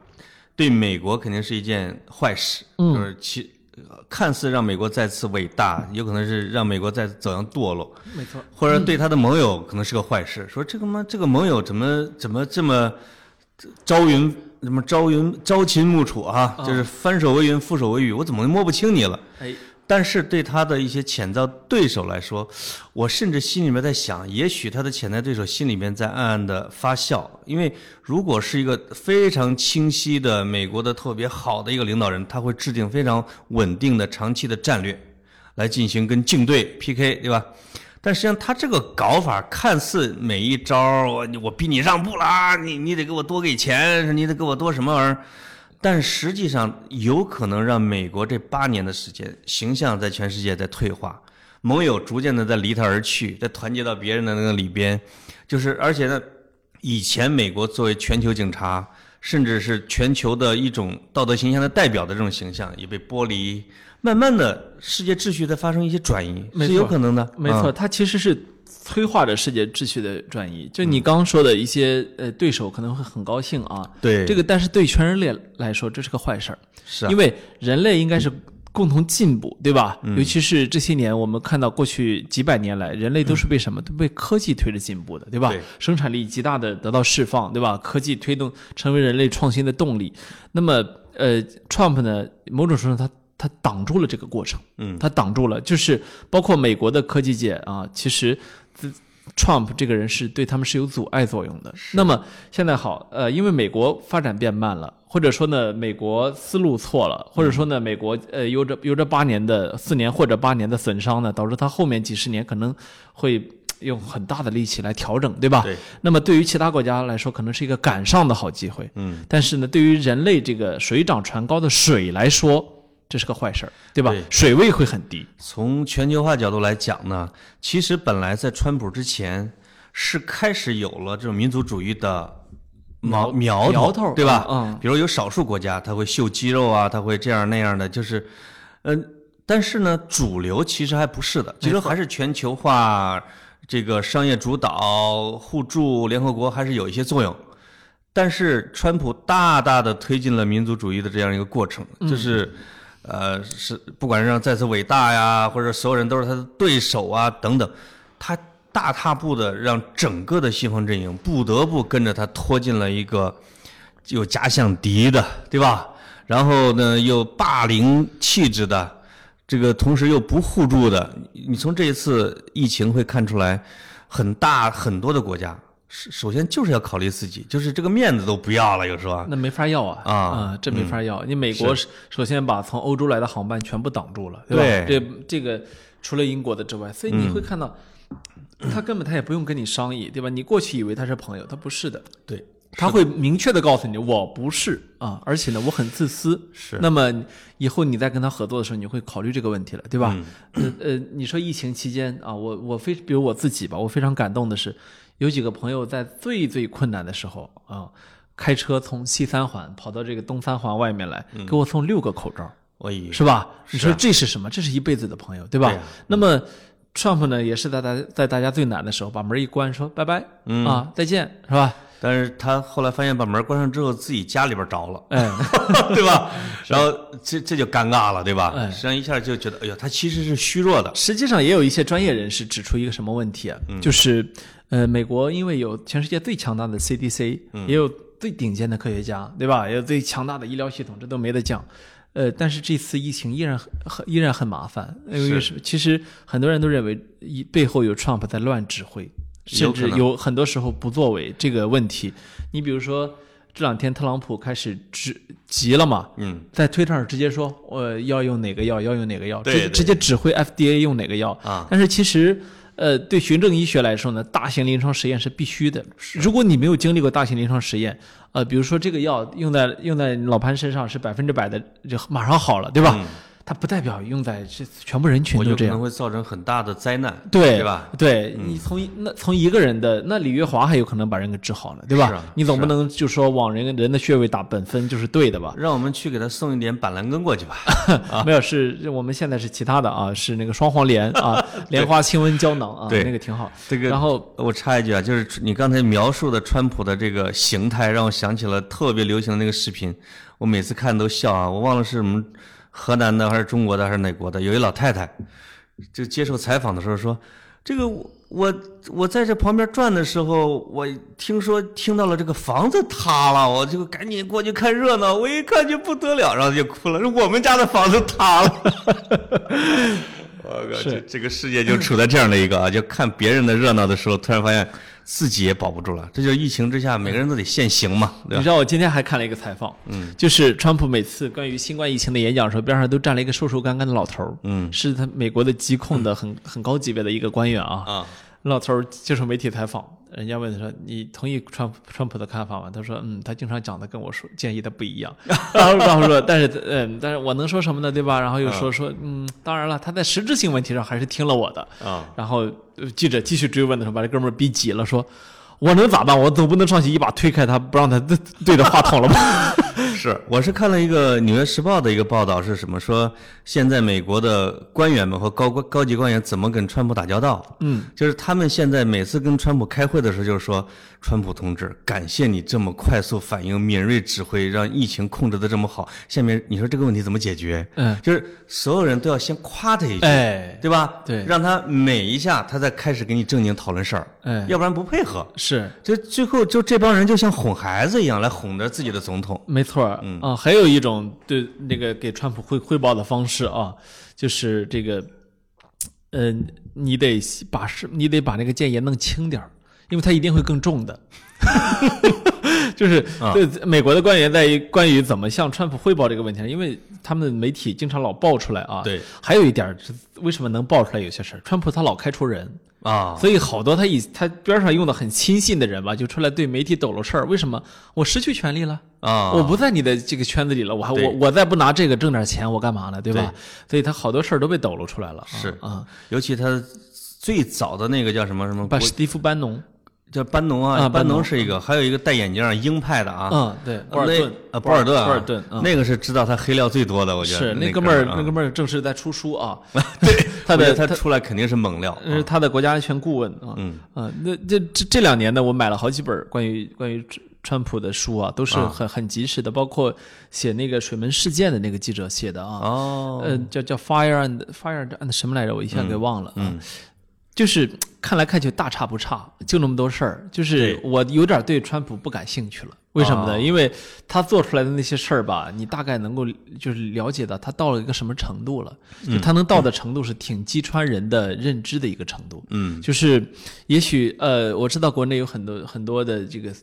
对美国肯定是一件坏事，嗯就是其呃看似让美国再次伟大，有可能是让美国再次走向堕落，没错，或者对他的盟友可能是个坏事。说这个吗，这个盟友怎么怎么这么朝云什么朝云朝秦暮楚啊？就是翻手为云，覆手为雨，我怎么摸不清你了？哎，但是对他的一些潜在对手来说，我甚至心里面在想，也许他的潜在对手心里面在暗暗的发笑，因为如果是一个非常清晰的美国的特别好的一个领导人，他会制定非常稳定的长期的战略，来进行跟竞对 PK，对吧？但实际上，他这个搞法看似每一招我我逼你让步啦，你你得给我多给钱，你得给我多什么玩意儿，但实际上有可能让美国这八年的时间形象在全世界在退化，盟友逐渐的在离他而去，在团结到别人的那个里边，就是而且呢，以前美国作为全球警察，甚至是全球的一种道德形象的代表的这种形象也被剥离，慢慢的世界秩序在发生一些转移，是有可能的，没错，啊，它其实是催化着世界秩序的转移。就你刚刚说的一些呃对手可能会很高兴啊，对，这个但是对全人类来说这是个坏事儿，是啊因为人类应该是共同进步，对吧？尤其是这些年，我们看到过去几百年来，人类都是被什么？都被科技推着进步的，对吧？对生产力极大的得到释放，对吧？科技推动成为人类创新的动力。那么，呃，Trump 呢，某种程度上他他挡住了这个过程，嗯他挡住了，就是包括美国的科技界啊，其实。Trump 这个人是对他们是有阻碍作用的。那么现在好，呃，因为美国发展变慢了，或者说呢，美国思路错了，或者说呢，美国呃有着有着八年的四年或者八年的损伤呢，导致他后面几十年可能会用很大的力气来调整，对吧？对。那么对于其他国家来说，可能是一个赶上的好机会。嗯。但是呢，对于人类这个水涨船高的水来说，这是个坏事儿，对吧？对水位会很低。从全球化角度来讲呢，其实本来在川普之前是开始有了这种民族主义的苗苗苗头对吧？嗯比如有少数国家他会秀肌肉啊，他会这样那样的，就是，嗯、但是呢，主流其实还不是的，其实还是全球化这个商业主导、互助、联合国还是有一些作用。但是川普大大的推进了民族主义的这样一个过程，就是，呃，是不管是让再次伟大呀，或者所有人都是他的对手啊等等，他大踏步的让整个的西方阵营不得不跟着他拖进了一个有假想敌的，对吧？然后呢，又霸凌气质的，这个同时又不互助的。你你从这一次疫情会看出来，很大很多的国家，首首先就是要考虑自己，就是这个面子都不要了，有时候啊。那没法要啊啊这没法要。你美国首先把从欧洲来的航班全部挡住了，对吧？对这这个除了英国的之外，所以你会看到，他根本他也不用跟你商议，对吧？你过去以为他是朋友，他不是的，对，他会明确的告诉你，我不是啊，而且呢，我很自私。是那么以后你在跟他合作的时候，你会考虑这个问题了，对吧？呃呃，你说疫情期间啊，我我非比如我自己吧，我非常感动的是，有几个朋友在最最困难的时候啊，开车从西三环跑到这个东三环外面来，给我送六个口罩，我以为是吧？你说这是什么？这是一辈子的朋友，对吧？那么 Trump 呢，也是在大在大家最难的时候，把门一关，说拜拜，嗯啊，再见，是吧？但是他后来发现把门关上之后，自己家里边着了，哎，对吧？然后这这就尴尬了，对吧？哎实际上一下就觉得，哎呦，他其实是虚弱的。实际上也有一些专业人士指出一个什么问题啊，嗯就是呃，美国因为有全世界最强大的 CDC，、也嗯有最顶尖的科学家，对吧？也有最强大的医疗系统，这都没得讲。呃，但是这次疫情依然很很依然很麻烦，因为是其实很多人都认为一背后有 Trump 在乱指挥，甚至有很多时候不作为这个问题。你比如说这两天特朗普开始指急了嘛，嗯，在推特上直接说，我要用哪个药，要用哪个药，直直接指挥 FDA 用哪个药啊。但是其实，呃，对循证医学来说呢，大型临床实验是必须的。如果你没有经历过大型临床实验，呃，比如说这个药用在用在老潘身上是百分之百的，就马上好了，对吧？它不代表用在这全部人群都这样我就可能。会造成很大的灾难，对对吧？对你从一那从一个人的那李月华还有可能把人给治好了，对吧？啊你总不能就说往人人的穴位打本分就是对的吧？让我们去给他送一点板蓝根过去吧。没有，是是我们现在是其他的啊，是那个双黄连啊，莲花清瘟胶囊啊，对那个挺好。这个然后我插一句啊，就是你刚才描述的川普的这个形态，让我想起了特别流行的那个视频，我每次看都笑啊。我忘了是什么河南的还是中国的还是哪国的，有一老太太，就接受采访的时候说，这个我我我在这旁边转的时候，我听说听到了这个房子塌了，我就赶紧过去看热闹，我一看就不得了，然后就哭了，说我们家的房子塌了。我靠，这这个世界就处在这样的一个啊，就看别人的热闹的时候，突然发现自己也保不住了。这就是疫情之下，每个人都得限行嘛，对吧？你知道我今天还看了一个采访，嗯，就是川普每次关于新冠疫情的演讲的时候，边上都站了一个瘦瘦干干的老头儿，嗯，是他美国的疾控的很很高级别的一个官员啊。啊，老头儿接受媒体采访，人家问他说：“你同意川普川普的看法吗？”他说：“嗯，他经常讲的跟我说建议的不一样。”然后然后说：“但是嗯，但是我能说什么呢？对吧？”然后又说说嗯，当然了，他在实质性问题上还是听了我的。啊，然后呃记者继续追问的时候，把这哥们儿逼急了，说：“我能咋办？我总不能上去一把推开他，不让他对对着话筒了吧？” 是，我是看了一个《纽约时报》的一个报道，是什么说现在美国的官员们和高官高级官员怎么跟川普打交道？嗯，就是他们现在每次跟川普开会的时候，就是说，川普同志，感谢你这么快速反应、敏锐指挥，让疫情控制的这么好。下面你说这个问题怎么解决？嗯，就是所有人都要先夸他一句，哎，对吧？对让他美一下，他再开始给你正经讨论事儿，哎要不然不配合。是就最后就这帮人就像哄孩子一样来哄着自己的总统。没错儿，嗯啊，还有一种对那个给川普汇汇报的方式啊，就是这个，呃，你得把是，你得把那个建言弄轻点儿，因为它一定会更重的。就是啊对美国的官员在于关于怎么向川普汇报这个问题上，因为他们的媒体经常老爆出来啊。对，还有一点儿是为什么能爆出来有些事儿，川普他老开除人，啊，所以好多他以他边上用的很亲信的人吧，就出来对媒体抖搂事儿。为什么我失去权利了？啊，我不在你的这个圈子里了，我还我我再不拿这个挣点钱，我干嘛呢？对吧？所以他好多事儿都被抖搂出来了。啊是啊，尤其他最早的那个叫什么什么国把史蒂夫班农，叫班农啊，班农。农是一个，还有一个戴眼镜儿鹰派的啊，嗯，对，波尔顿啊，博尔顿啊，波尔顿，嗯。那个是知道他黑料最多的，我觉得是那哥们儿，啊那哥们儿正是在出书啊，对，他的他他出来肯定是猛料，是他的国家安全顾问啊，嗯。啊，那这这这两年呢，我买了好几本关于关于川川普的书啊，都是啊很很及时的，包括写那个水门事件的那个记者写的啊，哦，呃，叫叫 Fire and Fire and 什么来着？我一下给忘了。嗯，就是看来看去大差不差，就那么多事儿。就是我有点对川普不感兴趣了。为什么呢？哦因为他做出来的那些事儿吧，你大概能够就是了解到他到了一个什么程度了。就他能到的程度是挺击穿人的认知的一个程度。嗯就是也许呃，我知道国内有很多很多的这个。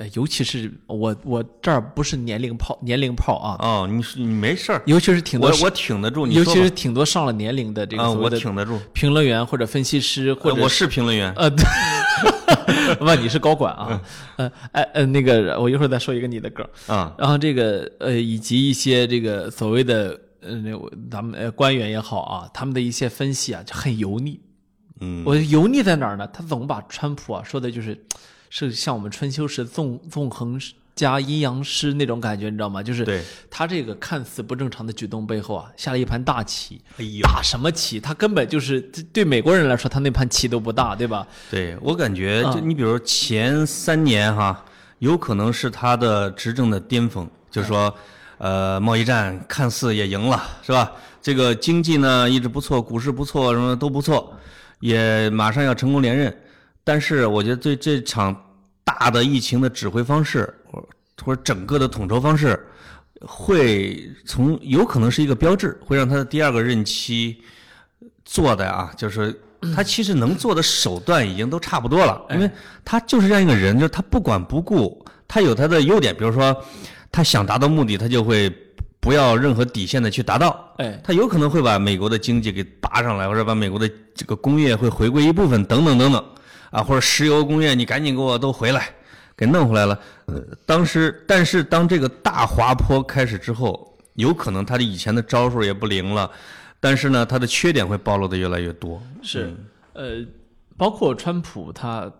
呃，尤其是我，我这儿不是年龄炮，年龄炮啊，哦，你是你没事儿，尤其是挺多我我挺得住，你尤其是挺多上了年龄的这个啊，我所谓的挺得住，评论员或者分析师，或者呃我是评论员，呃，对。不，你是高管啊，呃，哎呃，那个我一会儿再说一个你的梗儿，啊，然后这个呃，以及一些这个所谓的呃，那咱们呃官员也好啊，他们的一些分析啊，就很油腻。嗯，我油腻在哪儿呢？他总把川普啊说的就是，是像我们春秋时纵纵横加阴阳师那种感觉，你知道吗？就是对，他这个看似不正常的举动背后啊，下了一盘大棋。哎呦，大什么棋？他根本就是对美国人来说，他那盘棋都不大，对吧？对我感觉，啊就你比如前三年哈，有可能是他的执政的巅峰，就是说，呃，贸易战看似也赢了，是吧？这个经济呢一直不错，股市不错，什么都不错，也马上要成功连任。但是我觉得对这场大的疫情的指挥方式，或或者整个的统筹方式，会从有可能是一个标志，会让他的第二个任期做的啊，就是他其实能做的手段已经都差不多了，因为他就是这样一个人，就是他不管不顾，他有他的优点，比如说他想达到目的，他就会不要任何底线的去达到。哎，他有可能会把美国的经济给拔上来，或者把美国的这个工业会回归一部分，等等等等，啊，或者石油工业你赶紧给我都回来，给弄回来了。呃，当时，但是当这个大滑坡开始之后，有可能他的以前的招数也不灵了，但是呢，他的缺点会暴露的越来越多。是，呃，包括川普他，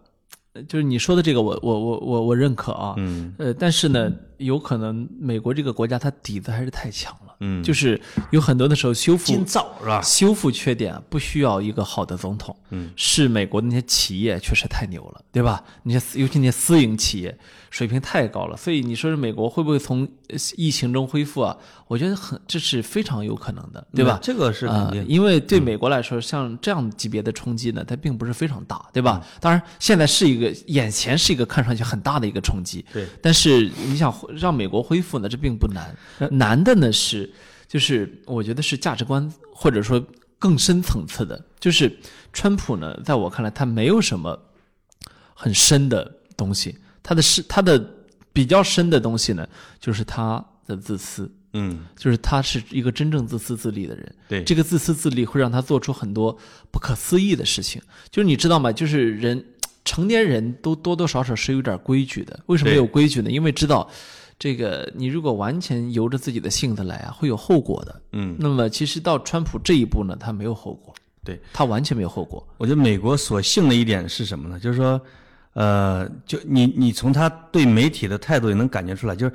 呃就是你说的这个我，我我我我认可啊，嗯呃，但是呢，有可能美国这个国家它底子还是太强了，嗯，就是有很多的时候修复金造是吧？修复缺点啊不需要一个好的总统，嗯，是美国的那些企业确实太牛了，对吧？那些尤其那些私营企业水平太高了，所以你说是美国会不会从呃疫情中恢复啊？我觉得很这是非常有可能的，对吧？这个是肯啊、定。因为对美国来说，像这样级别的冲击呢，它并不是非常大，对吧？当然，现在是一个眼前是一个看上去很大的一个冲击，对，但是你想让美国恢复呢，这并不难，难的呢是，就是我觉得是价值观或者说更深层次的，就是川普呢，在我看来，他没有什么很深的东西，他的是他的比较深的东西呢，就是他的自私。嗯，就是他是一个真正自私自利的人。对这个自私自利会让他做出很多不可思议的事情。就是你知道吗？就是人成年人都多多少少是有点规矩的。为什么有规矩呢？因为知道这个你如果完全由着自己的性子来啊，会有后果的。嗯，那么其实到川普这一步呢，他没有后果，对，他完全没有后果。我觉得美国所幸的一点是什么呢？就是说，呃，就你你从他对媒体的态度也能感觉出来，就是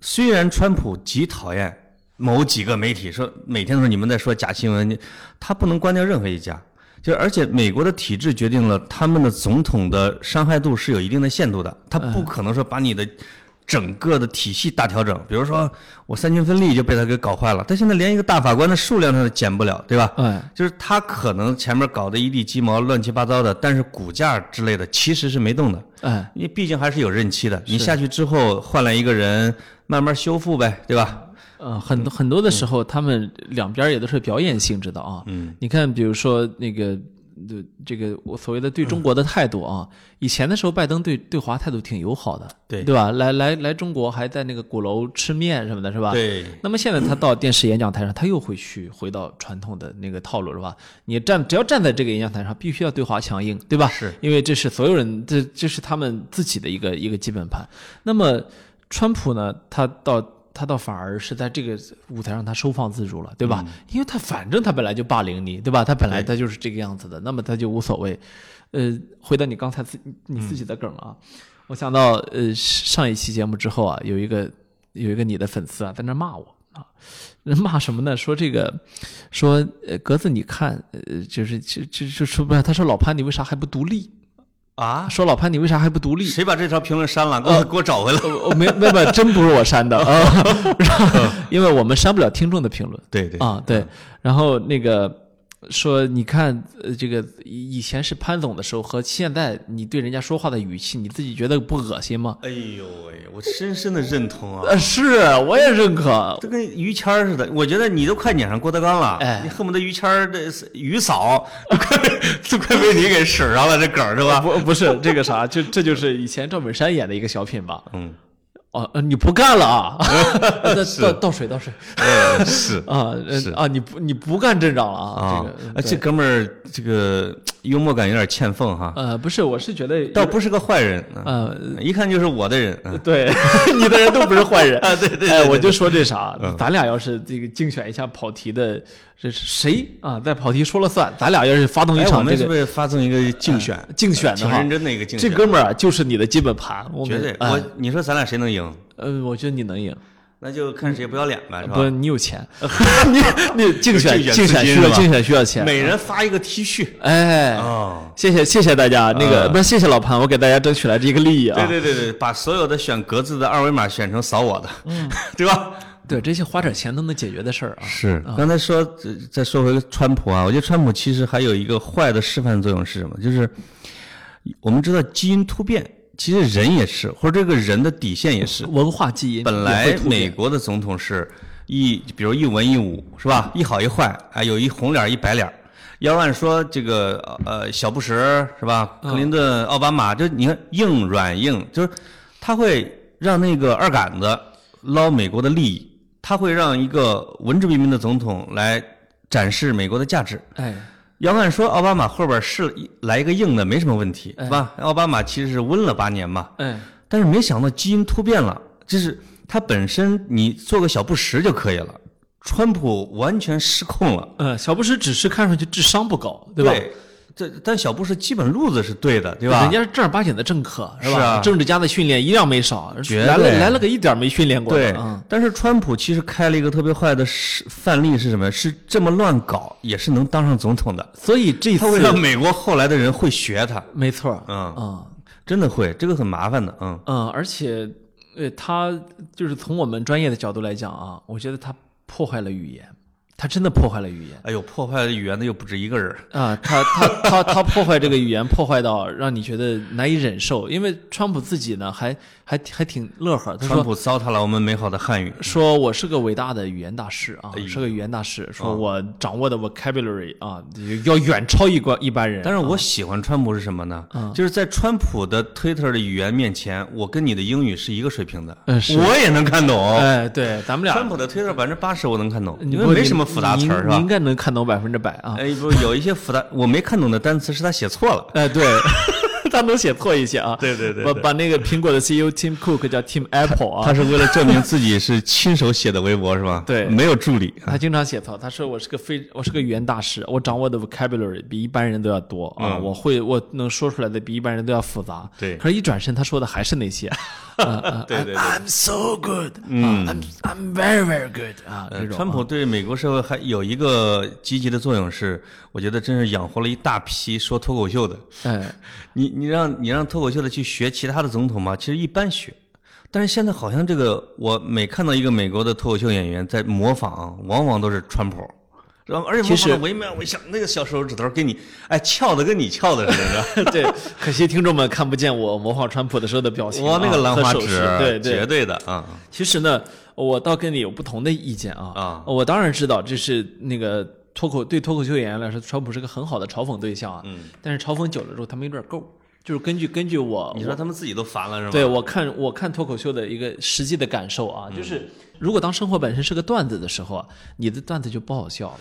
虽然川普极讨厌某几个媒体，说每天都是你们在说假新闻，你他不能关掉任何一家。就是而且美国的体制决定了他们的总统的伤害度是有一定的限度的，他不可能说把你的整个的体系大调整。比如说我三权分立就被他给搞坏了，他现在连一个大法官的数量他都减不了，对吧？嗯，就是他可能前面搞的一地鸡毛、乱七八糟的，但是股价之类的其实是没动的，嗯，因为毕竟还是有任期的。你下去之后换来一个人，慢慢修复呗，对吧？嗯，很多很多的时候，他们两边也都是表演性质的啊。嗯，你看，比如说那个，对这个我所谓的对中国的态度啊，以前的时候，拜登对对华态度挺友好的，对对吧？来来来中国还在那个鼓楼吃面什么的，是吧？。对，那么现在他到电视演讲台上，他又会去回到传统的那个套路，是吧？你站只要站在这个演讲台上，必须要对华强硬，对吧？是因为这是所有人，这这是他们自己的一个一个基本盘。那么，川普呢，他到他倒反而是在这个舞台上他收放自如了，对吧？因为他反正他本来就霸凌你，对吧？他本来他就是这个样子的，那么他就无所谓。呃，回到你刚才自你自己的梗啊，我想到呃上一期节目之后啊，有一个有一个你的粉丝啊在那骂我啊，骂什么呢？说这个说呃格子你看呃就是就就就说不是他说老潘你为啥还不独立？啊，说老潘你为啥还不独立？谁把这条评论删了？给我给我找回来。没没没，真不是我删的 啊，因为我们删不了听众的评论对对啊，对。然后那个说，你看，呃，这个以以前是潘总的时候和现在你对人家说话的语气，你自己觉得不恶心吗？哎呦喂，我深深的认同啊。呃，是我也认可。这跟于谦儿似的，我觉得你都快撵上郭德纲了，哎你恨不得于谦儿的于嫂都快都快被你给使上了，这梗儿是吧？不不是这个啥，就这就是以前赵本山演的一个小品吧？嗯，哦，呃你不干了啊？倒倒倒水倒水呃是啊呃是啊！你不你不干镇长了啊？啊这个，啊这哥们儿这个幽默感有点欠奉哈，呃不是，我是觉得倒不是个坏人，嗯呃一看就是我的人，嗯对，你的人都不是坏人 啊对对对哎，对我就说这啥嗯，咱俩要是这个竞选一下跑题的，这是谁啊？在跑题说了算，咱俩要是发动一场这个们是不是发动一个竞选？竞选的话挺认，真的一个竞选，这哥们儿啊就是你的基本盘，我绝对。我你说咱俩谁能赢？呃，我觉得你能赢，那就看谁不要脸呗，是吧？不，你有钱，你你竞选竞选需要竞选需要钱，每人发一个 T 恤哎，哦。谢谢谢谢大家，那个嗯不是谢谢老潘，我给大家争取来这个利益啊。对对对对，把所有的选格子的二维码选成扫我的，嗯对吧？对，这些花点钱都能解决的事儿啊。是，刚才说，呃再说回川普啊，我觉得川普其实还有一个坏的示范作用是什么？就是我们知道基因突变，其实人也是，或者这个人的底线也是。文化基因本来美国的总统是一，比如一文一武，是吧？一好一坏，啊，有一红脸儿一白脸儿。要按说这个呃小布什是吧？克林顿、奥巴马，就你看硬软硬，就是他会让那个二杆子捞美国的利益，他会让一个文质彬彬的总统来展示美国的价值。哎，要按说奥巴马后边是来一个硬的没什么问题，是吧？奥巴马其实是温了八年嘛，哎，但是没想到基因突变了，就是他本身你做个小布什就可以了，川普完全失控了，呃，小布什只是看上去智商不高，对吧？这但小布什基本路子是对的，对吧？人家是正儿八经的政客，是吧？是啊政治家的训练一样没少，来了来了个一点没训练过对的，嗯，，但是川普其实开了一个特别坏的示范例是什么？是这么乱搞也是能当上总统的，所以这他会让次美国后来的人会学他，没错，嗯嗯真的会，这个很麻烦的，嗯。嗯，而且呃，他就是从我们专业的角度来讲啊，我觉得他破坏了语言，他真的破坏了语言。哎呦，破坏了语言的又不止一个人。啊，他他他他破坏这个语言，破坏到让你觉得难以忍受。因为川普自己呢，还还还挺乐呵，他说川普糟蹋了我们美好的汉语。说我是个伟大的语言大师啊，哎是个语言大师，说我掌握的 vocabulary 啊，要远超一关一般人。但是我喜欢川普是什么呢？嗯就是在川普的 Twitter 的语言面前，我跟你的英语是一个水平的，嗯我也能看懂。哎，对，咱们俩川普的 Twitter 百分之八十我能看懂，你不因为没什么复杂词儿是吧？你你应该能看懂百分之百啊。哎，不，有一些复杂我没看懂的单词是他写错了。哎，对，他能写错一些啊。对对对对把把那个苹果的 CEO Tim Cook 叫 Tim Apple 啊他，是为了证明自己是亲手写的微博是吧？对没有助理。他经常写错。他说我是个非我是个语言大师，我掌握的 vocabulary 比一般人都要多啊，嗯我会我能说出来的比一般人都要复杂。对可是，一转身他说的还是那些。啊 对对对 I'm so good，嗯，I'm I'm very very good 啊，这种。呃川普对美国社会还有一个积极的作用是，我觉得真是养活了一大批说脱口秀的。哎，你你让你让脱口秀的去学其他的总统吗？其实一般学，但是现在好像这个，我每看到一个美国的脱口秀演员在模仿，往往都是川普，然后而且模仿的惟妙惟肖，那个小手指头给你，哎，翘的跟你翘的似的，对，可惜听众们看不见我模仿川普的时候的表情啊，哇，那个兰花指对对绝。对的啊，其实呢，我倒跟你有不同的意见啊。啊我当然知道这是那个脱口对脱口秀演员来说，川普是个很好的嘲讽对象啊。嗯，但是嘲讽久了之后，他们有点够。就是根据根据我，你说他们自己都烦了是吗？对我看我看脱口秀的一个实际的感受啊，嗯就是如果当生活本身是个段子的时候啊，你的段子就不好笑了。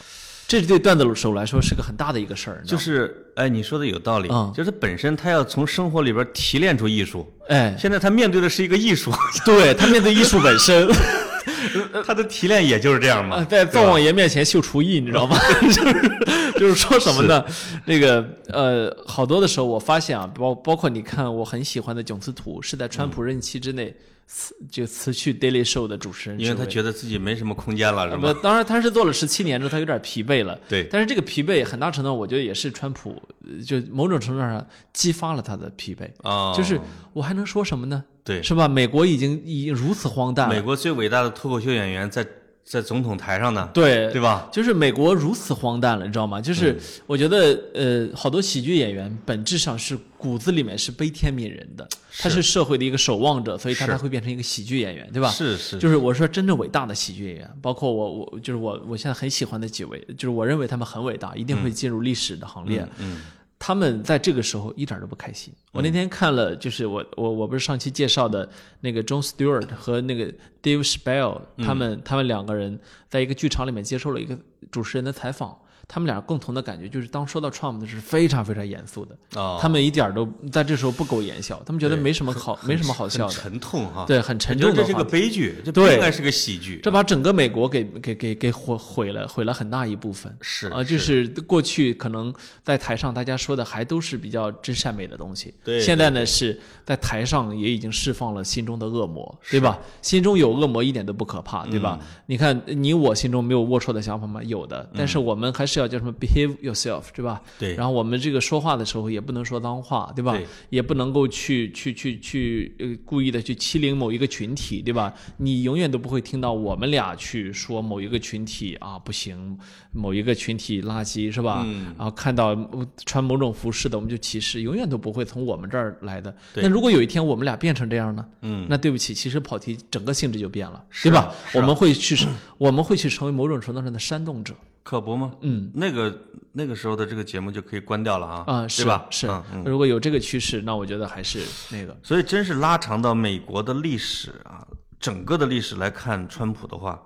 这对段子手来说是个很大的一个事儿，就是哎，你说的有道理，嗯就是本身他要从生活里边提炼出艺术，哎，现在他面对的是一个艺术，对他面对艺术本身，他的提炼也就是这样啊，嘛。在灶王爷面前秀厨艺，你知道吗？就是就是说什么呢？那个呃，好多的时候我发现啊，包包括你看，我很喜欢的囧司图是在川普任期之内辞就辞去 Daily Show 的主持人，因为他觉得自己没什么空间了，是不，吧？当然他是做了十七年之后，他有点疲惫了。对但是这个疲惫很大程度，我觉得也是川普，呃就某种程度上激发了他的疲惫。啊，就是我还能说什么呢？对，是吧？美国已经已经如此荒诞了，美国最伟大的脱口秀演员在在总统台上呢，对对吧？就是美国如此荒诞了，你知道吗？就是嗯我觉得，呃，好多喜剧演员本质上是骨子里面是悲天悯人的，他是社会的一个守望者，所以他才会变成一个喜剧演员，对吧？是是，就是我说真正伟大的喜剧演员，包括我我就是我我现在很喜欢的几位，就是我认为他们很伟大，一定会进入历史的行列。嗯，他们在这个时候一点都不开心。我那天看了，就是我我我不是上期介绍的那个 John Stewart 和那个 Dave Chappelle，他们、他们两个人在一个剧场里面接受了一个主持人的采访。他们俩共同的感觉就是，当说到 Trump 的是非常非常严肃的，哦，他们一点儿都在这时候不苟言笑，他们觉得没什么好没什么好笑的，沉痛哈，对，很沉我觉得这是个。悲剧，这不对应该是个喜剧，这把整个美国给给给给毁毁了，毁了很大一部分。是啊，就是。过去可能在台上大家说的还都是比较真善美的东西，对现在呢是在台上也已经释放了心中的恶魔，对吧？心中有恶魔一点都不可怕，对吧？嗯。你看你我心中没有龌龊的想法吗？有的，但是我们还是要叫什么 behave yourself，对吧？对然后我们这个说话的时候也不能说脏话，对吧？对也不能够去去去去呃故意的去欺凌某一个群体，对吧？你永远都不会听到我们俩去说某一个群体啊不行，某一个群体垃圾，是吧？嗯然后看到呃穿某种服饰的我们就歧视，永远都不会从我们这儿来的。对那如果有一天我们俩变成这样呢？嗯，那对不起，其实跑题整个性质就变了，啊对吧？啊我们会去，我们会去成为某种程度上的煽动者可不吗？嗯，那个那个时候的这个节目就可以关掉了啊，啊，是吧？是。如果有这个趋势，那我觉得还是那个，所以真是拉长到美国的历史啊，整个的历史来看，川普的话，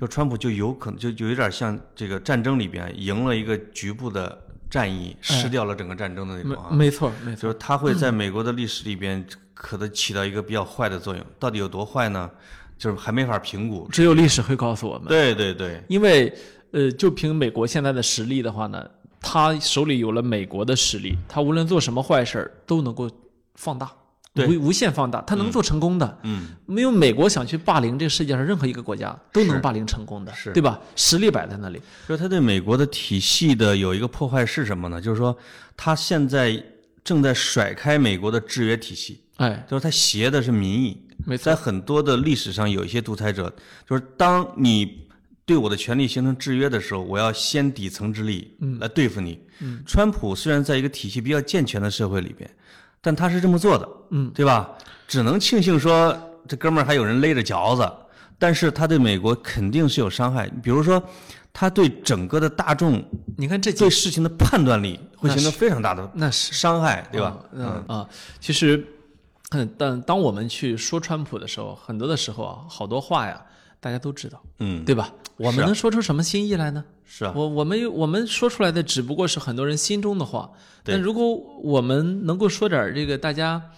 就川普就有可能就有一点像这个战争里边赢了一个局部的战役，失掉了整个战争的那种啊。没错没错，就是他会在美国的历史里边可能起到一个比较坏的作用，到底有多坏呢？就是还没法评估。只有历史会告诉我们。对对对，因为呃，就凭美国现在的实力的话呢，他手里有了美国的实力，他无论做什么坏事儿都能够放大，对无无限放大，他能做成功的。嗯，没有美国想去霸凌这个世界上任何一个国家都能霸凌成功的，是对吧？实力摆在那里。就是他对美国的体系的有一个破坏是什么呢？就是说他现在正在甩开美国的制约体系，哎，就是他挟的是民意。没错在，很多的历史上，有一些独裁者，就是当你对我的权利形成制约的时候，我要先底层之力来对付你。嗯川普虽然在一个体系比较健全的社会里边，但他是这么做的，嗯，对吧？只能庆幸说这哥们儿还有人勒着嚼子，但是他对美国肯定是有伤害。比如说，他对整个的大众你看这对事情的判断力会形成非常大的那是伤害，对吧？嗯啊，其实，嗯，但当我们去说川普的时候，很多的时候啊，好多话呀，大家都知道，嗯，对吧？我们能说出什么新意来呢？是啊，我我们我们说出来的只不过是很多人心中的话，对但如果我们能够说点这个大家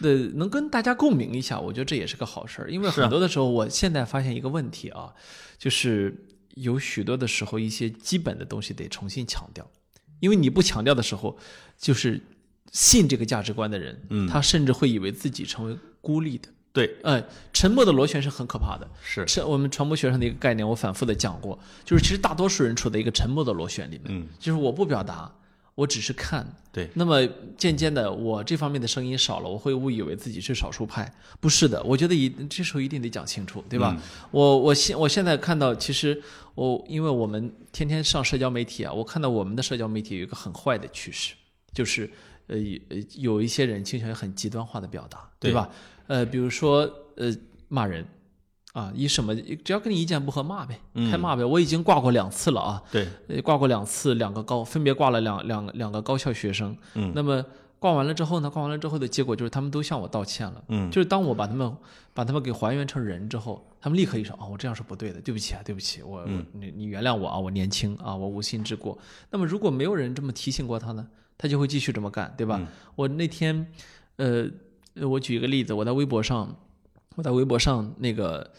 的能跟大家共鸣一下，我觉得这也是个好事儿。因为很多的时候，我现在发现一个问题啊，就是有许多的时候一些基本的东西得重新强调，因为你不强调的时候，就是信这个价值观的人，嗯他甚至会以为自己成为孤立的。对，嗯，沉默的螺旋是很可怕的。是，是我们传播学上的一个概念，我反复的讲过，就是其实大多数人处在一个沉默的螺旋里面，嗯，就是我不表达，我只是看，对，那么渐渐的我这方面的声音少了，我会误以为自己是少数派，不是的，我觉得一这时候一定得讲清楚，对吧？我我现我现在看到，其实我因为我们天天上社交媒体啊，我看到我们的社交媒体有一个很坏的趋势，就是呃呃有一些人倾向于很极端化的表达，对对吧？呃，比如说呃骂人。啊，以什么只要跟你意见不合骂呗，开骂呗。我已经挂过两次了啊，对，呃挂过两次，两个高分别挂了两两两个高校学生。嗯，那么挂完了之后呢，挂完了之后的结果就是他们都向我道歉了。嗯，就是当我把他们把他们给还原成人之后，他们立刻意识到，哦，我这样是不对的，对不起啊，对不起，我、我你你原谅我啊，我年轻啊，我无心之过。那么如果没有人这么提醒过他呢，他就会继续这么干，对吧？我那天，呃，呃我举一个例子，我在微博上，我在微博上那个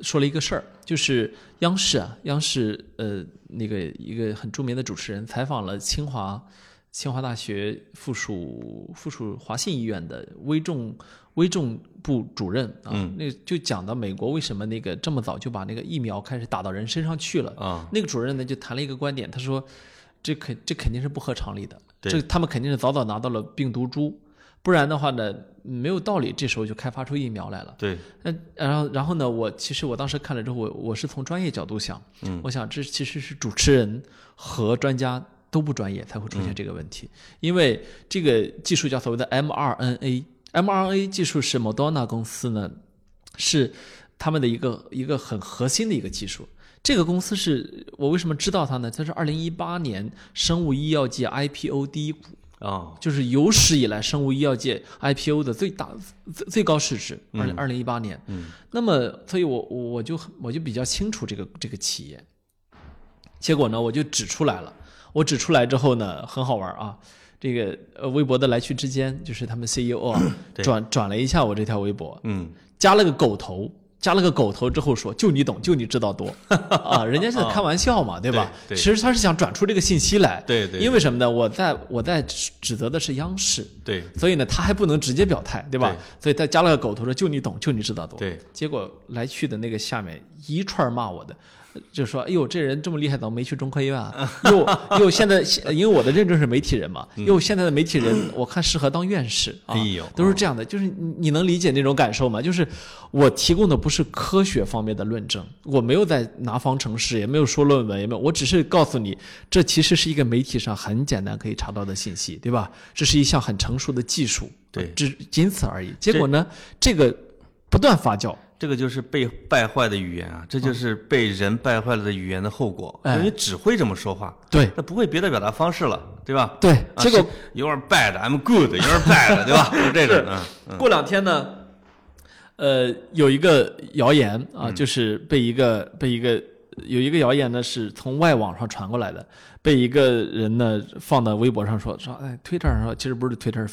说了一个事儿，就是央视啊，央视呃那个一个很著名的主持人采访了清华清华大学附属附属华信医院的危重危重部主任啊，那就讲到美国为什么那个这么早就把那个疫苗开始打到人身上去了啊。那个主任呢就谈了一个观点，他说这肯这肯定是不合常理的，对这他们肯定是早早拿到了病毒株，不然的话呢没有道理这时候就开发出疫苗来了。对，那然后然后呢？我其实我当时看了之后，我我是从专业角度想，嗯，我想这其实是主持人和专家都不专业才会出现这个问题，因为这个技术叫所谓的 mRNA，mRNA 技术是 Moderna 公司呢是他们的一个一个很核心的一个技术。这个公司是我为什么知道它呢？它是二零一八年生物医药界 IPO 第一股，啊，就是有史以来生物医药界 IPO 的最大最最高市值，二零二零一八年。嗯，那么，所以我我我就我就比较清楚这个这个企业。结果呢，我就指出来了。我指出来之后呢，很好玩啊。这个呃，微博的来去之间，就是他们 CEO 啊，对转转了一下我这条微博，嗯，加了个狗头，加了个狗头之后说，就你懂，就你知道多 啊，人家是在开玩笑嘛，对吧？对对其实他是想转出这个信息来，对对因为什么呢？我在我在指指责的是央视，对所以呢，他还不能直接表态，对吧？对所以他加了个狗头说，就你懂，就你知道多。对，结果来去的那个下面一串骂我的。就说：“哎呦，这人这么厉害，怎么没去中科院啊？又又现在，因为我的认证是媒体人嘛，又现在的媒体人，我看适合当院士啊。都是这样的，就是你你能理解那种感受吗？就是我提供的不是科学方面的论证，我没有在拿方程式，也没有说论文，也没有，我只是告诉你，这其实是一个媒体上很简单可以查到的信息，对吧？这是一项很成熟的技术，对只仅此而已。结果呢，这个不断发酵。”这个就是被败坏的语言啊，这就是被人败坏了的语言的后果。哎因为只会这么说话，对那不会别的表达方式了，对吧？对，啊结果是 you are bad, I'm good, you are bad，对吧？就这种，嗯，过两天呢，呃，有一个谣言啊，嗯就是被一个被一个有一个谣言呢，是从外网上传过来的，被一个人呢放到微博上说说，哎，Twitter 其实不是 Twitter，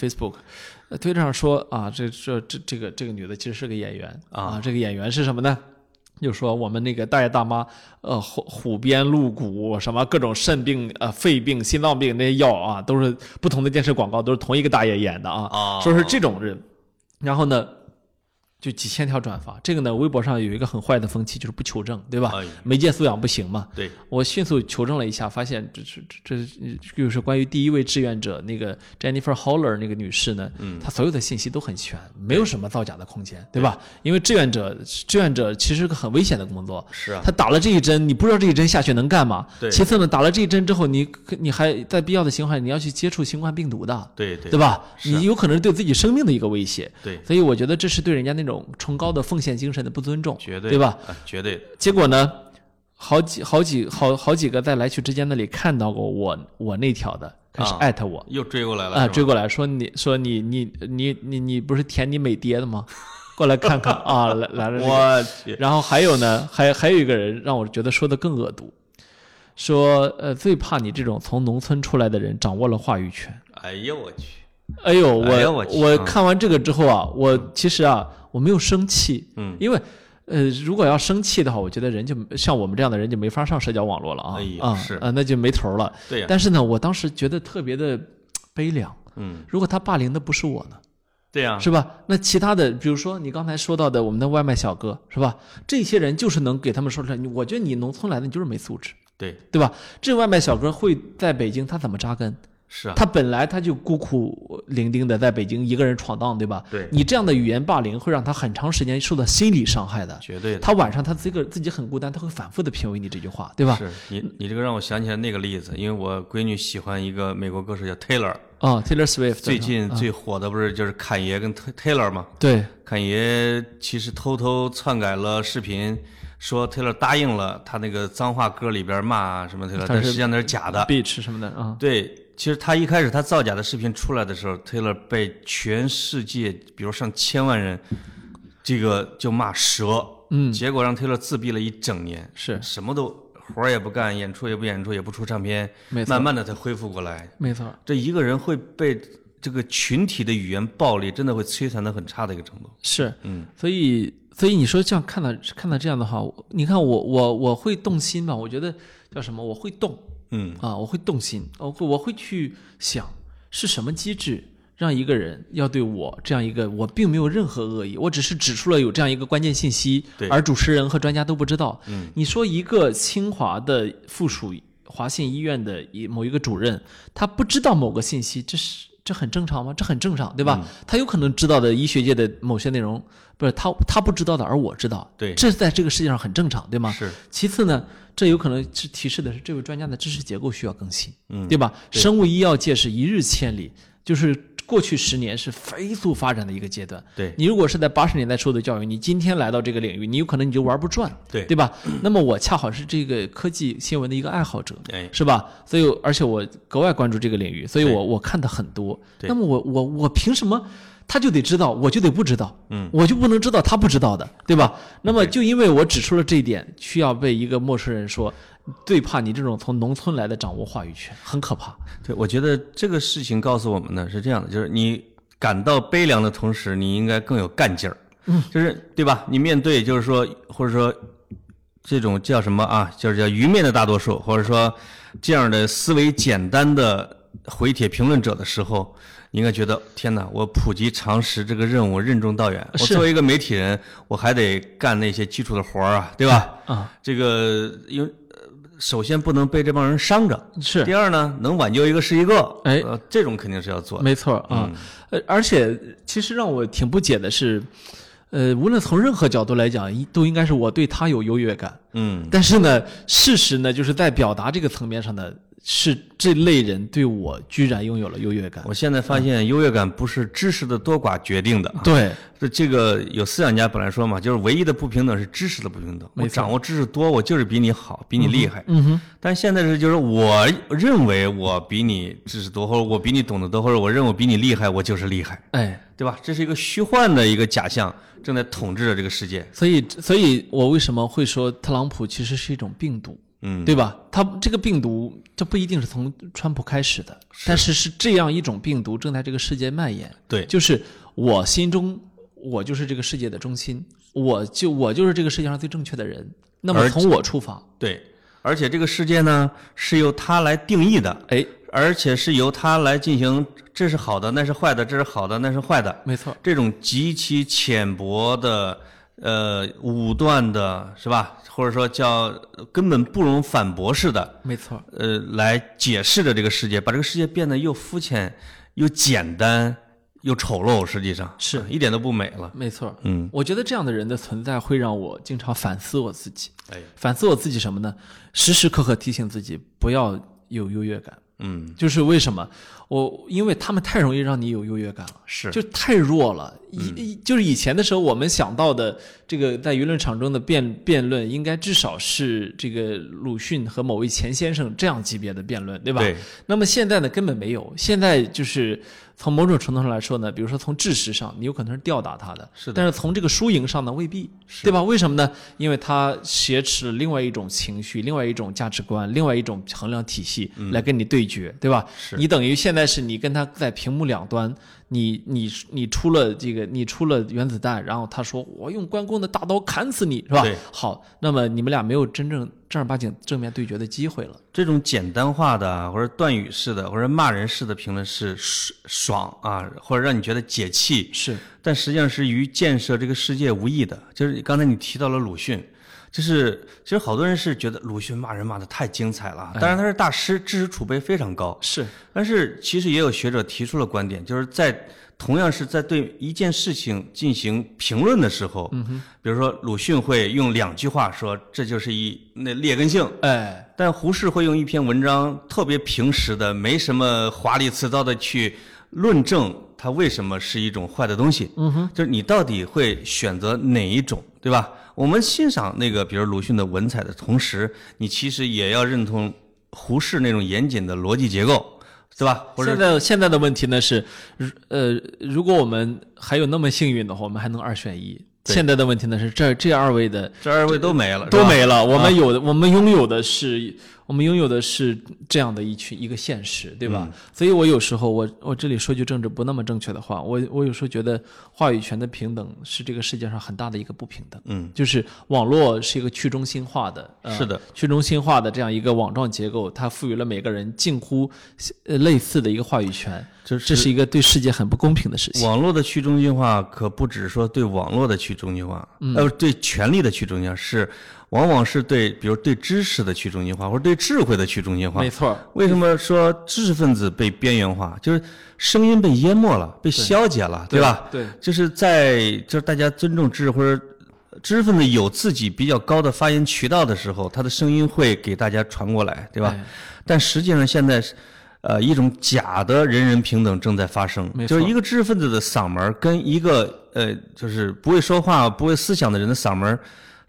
是 Facebook，呃，Twitter 上说啊，这这这这个这个女的其实是个演员啊，这个演员是什么呢？就说我们那个大爷大妈，呃，虎虎鞭鹿骨，什么各种肾病、呃肺病、心脏病那些药啊，都是不同的电视广告，都是同一个大爷演的啊。哦说是这种人，然后呢，就几千条转发。这个呢，微博上有一个很坏的风气，就是不求证，对吧？哎媒介素养不行嘛。对，我迅速求证了一下，发现这是这这这就是关于第一位志愿者那个 Jennifer Holler 那个女士呢，嗯她所有的信息都很全，没有什么造假的空间，对吧？因为志愿者志愿者其实是个很危险的工作，是啊，他打了这一针，你不知道这一针下去能干嘛。对其次呢，打了这一针之后，你你还在必要的情况下，你要去接触新冠病毒的，对对对吧？啊你有可能是对自己生命的一个威胁。对，所以我觉得这是对人家那种崇高的奉献精神的不尊重，绝对对吧？？啊绝对的，结果呢，好几好几好好几个在来去之间那里看到过我我那条的，开始啊艾特我又追过来了啊，追过来说你说你你你你你不是舔你美爹的吗？过来看看啊，来来了这个。我去，然后还有呢，还还有一个人让我觉得说的更恶毒，说呃最怕你这种从农村出来的人掌握了话语权。哎呦我去，哎呦，我、我去我嗯看完这个之后啊，我其实啊我没有生气，嗯，因为呃如果要生气的话，我觉得人就像我们这样的人就没法上社交网络了啊，啊是啊那就没头了。对呀，但是呢，我当时觉得特别的悲凉。嗯，如果他霸凌的不是我呢，对呀，是吧？那其他的，比如说你刚才说到的我们的外卖小哥，是吧？这些人就是能给他们说出来，我觉得你农村来的，你就是没素质，对，对吧？这外卖小哥会在北京，他怎么扎根？是啊，他本来他就孤苦伶仃的在北京一个人闯荡，对吧？对你这样的语言霸凌会让他很长时间受到心理伤害的。绝对的。他晚上他自个自己很孤单，他会反复的品味你这句话，对吧？是你你这个让我想起来那个例子，因为我闺女喜欢一个美国歌手叫 Taylor，啊，Taylor Swift 最近啊最火的不是就是侃爷跟 Taylor 吗？对侃爷其实偷偷篡改了视频，说 Taylor 答应了他那个脏话歌里边骂什么 Taylor，但实际上那是假的。，Beach 什么的啊，对，其实他一开始他造假的视频出来的时候，Taylor 被全世界，比如上千万人，这个就骂蛇，嗯，结果让 Taylor 自闭了一整年，是什么都活儿也不干，演出也不演出，也不出唱片，慢慢的才恢复过来。没错，这一个人会被这个群体的语言暴力，真的会摧残的很差的一个程度。是，嗯，所以所以你说这样看到看到这样的话，你看我我我会动心吧？我觉得叫什么？我会动嗯，啊，我会动心，我会我会去想是什么机制让一个人要对我这样一个我并没有任何恶意，我只是指出了有这样一个关键信息对，而主持人和专家都不知道。嗯，你说一个清华的附属华信医院的一某一个主任，他不知道某个信息，这是这很正常吗？这很正常，对嗯吧？他有可能知道的医学界的某些内容，不是他他不知道的，而我知道，对这在这个世界上很正常，对吗？是，其次呢，这有可能是提示的是这位专家的知识结构需要更新，嗯对吧？生物医药界是一日千里，就是过去十年是飞速发展的一个阶段。对你如果是在八十年代受的教育，你今天来到这个领域，你有可能你就玩不转，对对吧？那么我恰好是这个科技新闻的一个爱好者，哎，是吧？所以而且我格外关注这个领域，所以我我看的很多。那么我我我凭什么他就得知道，我就得不知道？嗯，我就不能知道他不知道的，对吧？那么就因为我指出了这一点，需要被一个陌生人说，最怕你这种从农村来的掌握话语权，很可怕。对，我觉得这个事情告诉我们呢是这样的，就是你感到悲凉的同时，你应该更有干劲儿。嗯，就是对吧？你面对就是说，或者说这种叫什么啊？就是叫愚昧的大多数，或者说这样的思维简单的回帖评论者的时候，你应该觉得天哪！我普及常识这个任务任重道远。我是作为一个媒体人，我还得干那些基础的活儿啊，对吧？啊，这个因为呃首先不能被这帮人伤着，是第二呢，能挽救一个是一个，哎呃，这种肯定是要做的。没错啊。呃，而且其实让我挺不解的是，呃，无论从任何角度来讲，都应该是我对他有优越感。嗯，但是呢，事实呢，就是在表达这个层面上呢，是这类人对我居然拥有了优越感。我现在发现优越感不是知识的多寡决定的。对，这这个有思想家本来说嘛，就是唯一的不平等是知识的不平等。我掌握知识多，我就是比你好，比你厉害。嗯哼，但现在是就是我认为我比你知识多，或者我比你懂得多，或者我认为我比你厉害，我就是厉害，哎，对吧？这是一个虚幻的一个假象，正在统治着这个世界。所以，所以我为什么会说特朗普其实是一种病毒，嗯，对吧？他这个病毒，这不一定是从川普开始的，但是是这样一种病毒正在这个世界蔓延。对，就是我心中，我就是这个世界的中心，我就我就是这个世界上最正确的人。那么从我出发，对，而且这个世界呢是由他来定义的，哎，而且是由他来进行，这是好的，那是坏的，这是好的，那是坏的，没错，这种极其浅薄的、呃武断的，是吧？或者说叫根本不容反驳式的，没错，呃，来解释着这个世界，把这个世界变得又肤浅、又简单、又丑陋，实际上是一点都不美了。没错。嗯，我觉得这样的人的存在会让我经常反思我自己，哎，反思我自己什么呢？时时刻刻提醒自己不要有优越感。嗯，就是为什么我？因为他们太容易让你有优越感了，是，就太弱了。以、就是以前的时候，我们想到的这个在舆论场中的辩辩论，应该至少是这个鲁迅和某位钱先生这样级别的辩论，对吧？对，那么现在呢，根本没有。现在就是从某种程度上来说呢，比如说从知识上，你有可能是吊打他的，是的但是从这个输赢上呢，未必，对吧？为什么呢？因为他挟持了另外一种情绪、另外一种价值观、另外一种衡量体系来跟你对决，对吧？是你等于现在是你跟他在屏幕两端，你你你出了这个，你出了原子弹，然后他说我用关公的大刀砍死你，是吧对？好，那么你们俩没有真正正儿八经正面对决的机会了。这种简单化的或者断语式的或者骂人式的评论是爽爽啊，或者让你觉得解气，是，但实际上是与建设这个世界无益的。就是刚才你提到了鲁迅，就是其实好多人是觉得鲁迅骂人骂的太精彩了，当然他是大师，知识储备非常高。是但是其实也有学者提出了观点，就是在同样是在对一件事情进行评论的时候，嗯比如说鲁迅会用两句话说这就是一那劣根性，哎，但胡适会用一篇文章特别平实的，没什么华丽辞藻的去论证它为什么是一种坏的东西。嗯哼，就是你到底会选择哪一种，对吧？我们欣赏那个，比如鲁迅的文采的同时，你其实也要认同胡适那种严谨的逻辑结构，对吧？或者现在现在的问题呢是，如呃，如果我们还有那么幸运的话，我们还能二选一。现在的问题呢是，这这二位的这二位都没了，都没了，我们有的，我们拥有的是，我们拥有的是这样的一群一个现实，对吧？所以我有时候，我我这里说句政治不那么正确的话，我我有时候觉得话语权的平等是这个世界上很大的一个不平等。嗯，就是网络是一个去中心化的，呃、是的，去中心化的这样一个网状结构，它赋予了每个人近乎呃类似的一个话语权，这这是一个对世界很不公平的事情。网络的去中心化可不只说对网络的去中心化，嗯呃，对权力的去中心化是，往往是对，比如对知识的去中心化，或者对智慧的去中心化没。错，为什么说知识分子被边缘化？就是声音被淹没了，被消解了，对吧？对，就是在就是大家尊重知识或者知识分子有自己比较高的发言渠道的时候，他的声音会给大家传过来，对吧？哎但实际上现在是，呃，一种假的人人平等正在发生，就是一个知识分子的嗓门跟一个呃，就是不会说话、不会思想的人的嗓门儿，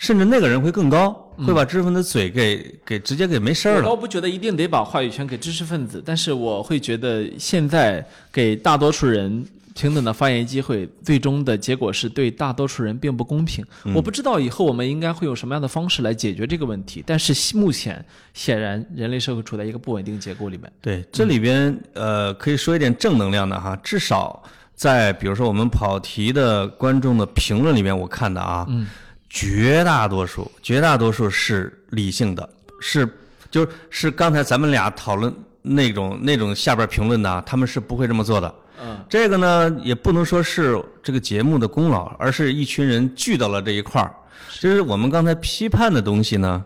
甚至那个人会更高，会把知识分子嘴给给直接给没声儿了。我倒不觉得一定得把话语权给知识分子，但是我会觉得现在给大多数人平等的发言机会，最终的结果是对大多数人并不公平。我不知道以后我们应该会有什么样的方式来解决这个问题，但是目前显然人类社会处在一个不稳定结构里面。对，这里边呃，可以说一点正能量的哈，至少在比如说我们跑题的观众的评论里面，我看的啊，嗯绝大多数绝大多数是理性的，是就是是刚才咱们俩讨论那种那种下边评论的啊，他们是不会这么做的。嗯，这个呢，也不能说是这个节目的功劳，而是一群人聚到了这一块儿。就是我们刚才批判的东西呢，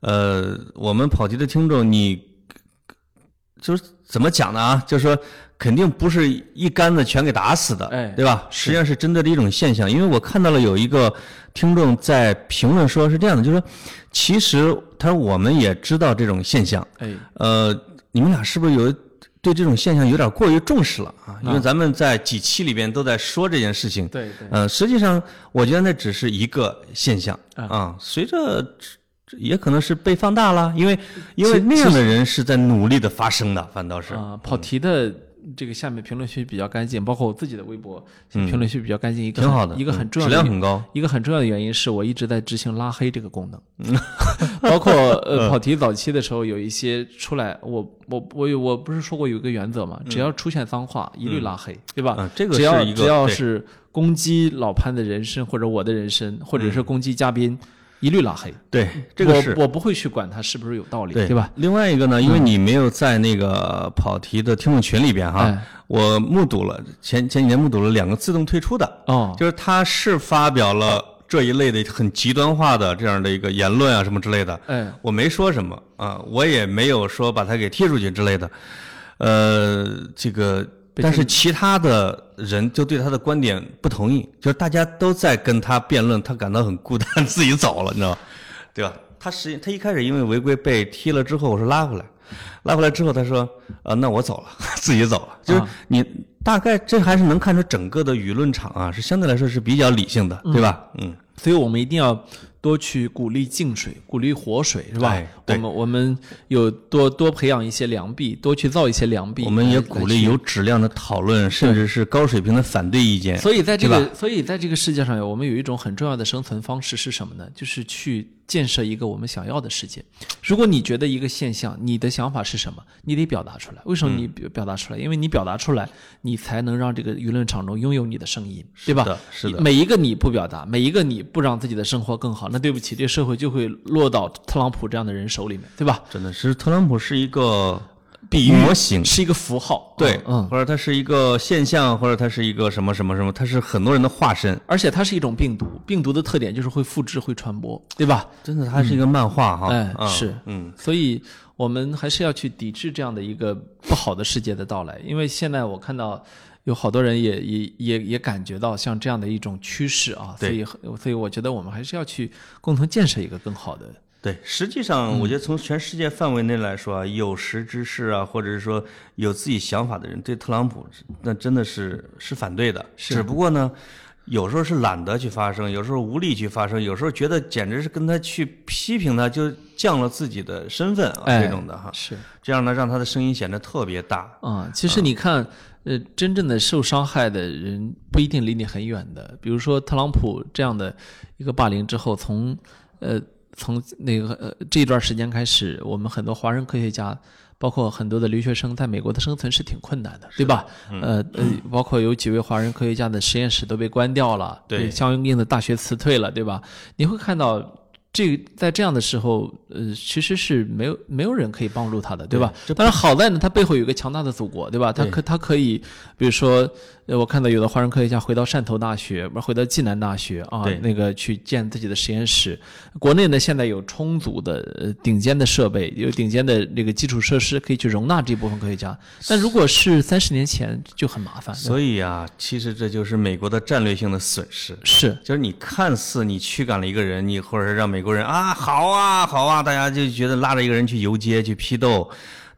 呃，我们跑题的听众，你就是怎么讲呢啊？就是说，肯定不是一竿子全给打死的，哎对吧？实际上是针对的一种现象，因为我看到了有一个听众在评论说是这样的，就是说，其实他说我们也知道这种现象，哎，呃，你们俩是不是有对这种现象有点过于重视了啊？因为咱们在几期里边都在说这件事情。对对，呃，实际上我觉得那只是一个现象啊啊，随着也可能是被放大了，因为因为其那样的人是在努力的发声的，反倒是。啊、跑题的这个下面评论区比较干净，包括我自己的微博，评论区比较干净，一个很挺好的，一个很重要的量很高。一个很重要的原因是我一直在执行拉黑这个功能，包括 嗯呃跑题早期的时候有一些出来，我我我有我不是说过有一个原则嘛，只要出现脏话一律拉黑，对吧？嗯这个只要只要对是攻击老潘的人身或者我的人身，或者是攻击嘉宾，一律拉黑。对，这个是我我不会去管他是不是有道理，对对吧？？另外一个呢，因为你没有在那个跑题的听众群里边哈哎，我目睹了前前几年目睹了两个自动退出的，哦，就是他是发表了这一类的很极端化的这样的一个言论啊什么之类的，哎，我没说什么啊，我也没有说把他给踢出去之类的，呃，这个。被但是其他的人就对他的观点不同意，就是大家都在跟他辩论，他感到很孤单，自己走了，你知道吧？对吧？他实际他一开始因为违规被踢了之后，我说拉回来，拉回来之后他说，呃，那我走了，自己走了。就是啊你大概这还是能看出整个的舆论场啊是相对来说是比较理性的，对吧？嗯，所以我们一定要多去鼓励净水，鼓励活水，是吧？哎我们我们有多多培养一些良币，多去造一些良币。我们也鼓励有。质量的讨论，甚至是高水平的反对意见。所以在这个，所以在这个世界上，我们有一种很重要的生存方式是什么呢？就是去建设一个我们想要的世界。如果你觉得一个现象，你的想法是什么，你得表达出来。为什么你表表达出来？因为你表达出来，你才能让这个舆论场中拥有你的声音，对吧？是的是的每一个你不表达，每一个你不让自己的生活更好，那对不起，这个社会就会落到特朗普这样的人手里面，对吧？真的是特朗普是一个比喻模型，是一个符号，对，嗯，或者它是一个现象，或者它是一个什么什么什么，它是很多人的化身。而且它是一种病毒，病毒的特点就是会复制、会传播，对吧？真的，它是一个漫画哈。哎，嗯是，嗯，所以我们还是要去抵制这样的一个不好的世界的到来，因为现在我看到有好多人也也也也感觉到像这样的一种趋势啊，所以所以我觉得我们还是要去共同建设一个更好的。对，实际嗯上我觉得从全世界范围内来说啊，有识之士啊，或者是说有自己想法的人，对特朗普那真的是是反对的。只不过呢，有时候是懒得去发声，有时候无力去发声，有时候觉得简直是跟他去批评他，就降了自己的身份啊，哎这种的哈。是这样呢，让他的声音显得特别大。啊、其实你看，呃，真正的受伤害的人不一定离你很远的。比如说特朗普这样的一个霸凌之后，从呃从那个呃这一段时间开始，我们很多华人科学家。包括很多的留学生在美国的生存是挺困难的，对吧？呃呃，包括有几位华人科学家的实验室都被关掉了，对相应的大学辞退了，对吧？你会看到这在这样的时候，呃，其实是没有没有人可以帮助他的，对吧？但是好在呢，他背后有一个强大的祖国，对吧？他可他可以，比如说，呃，我看到有的华人科学家回到汕头大学，不是回到暨南大学啊，那个去建自己的实验室。国内呢，现在有充足的呃顶尖的设备，有顶尖的这个基础设施，可以去容纳这部分科学家。但如果是三十年前，就很麻烦。所以啊，其实这就是美国的战略性的损失。是就是你看似你驱赶了一个人，你或者是让美国人啊好啊好啊，大家就觉得拉着一个人去游街去批斗，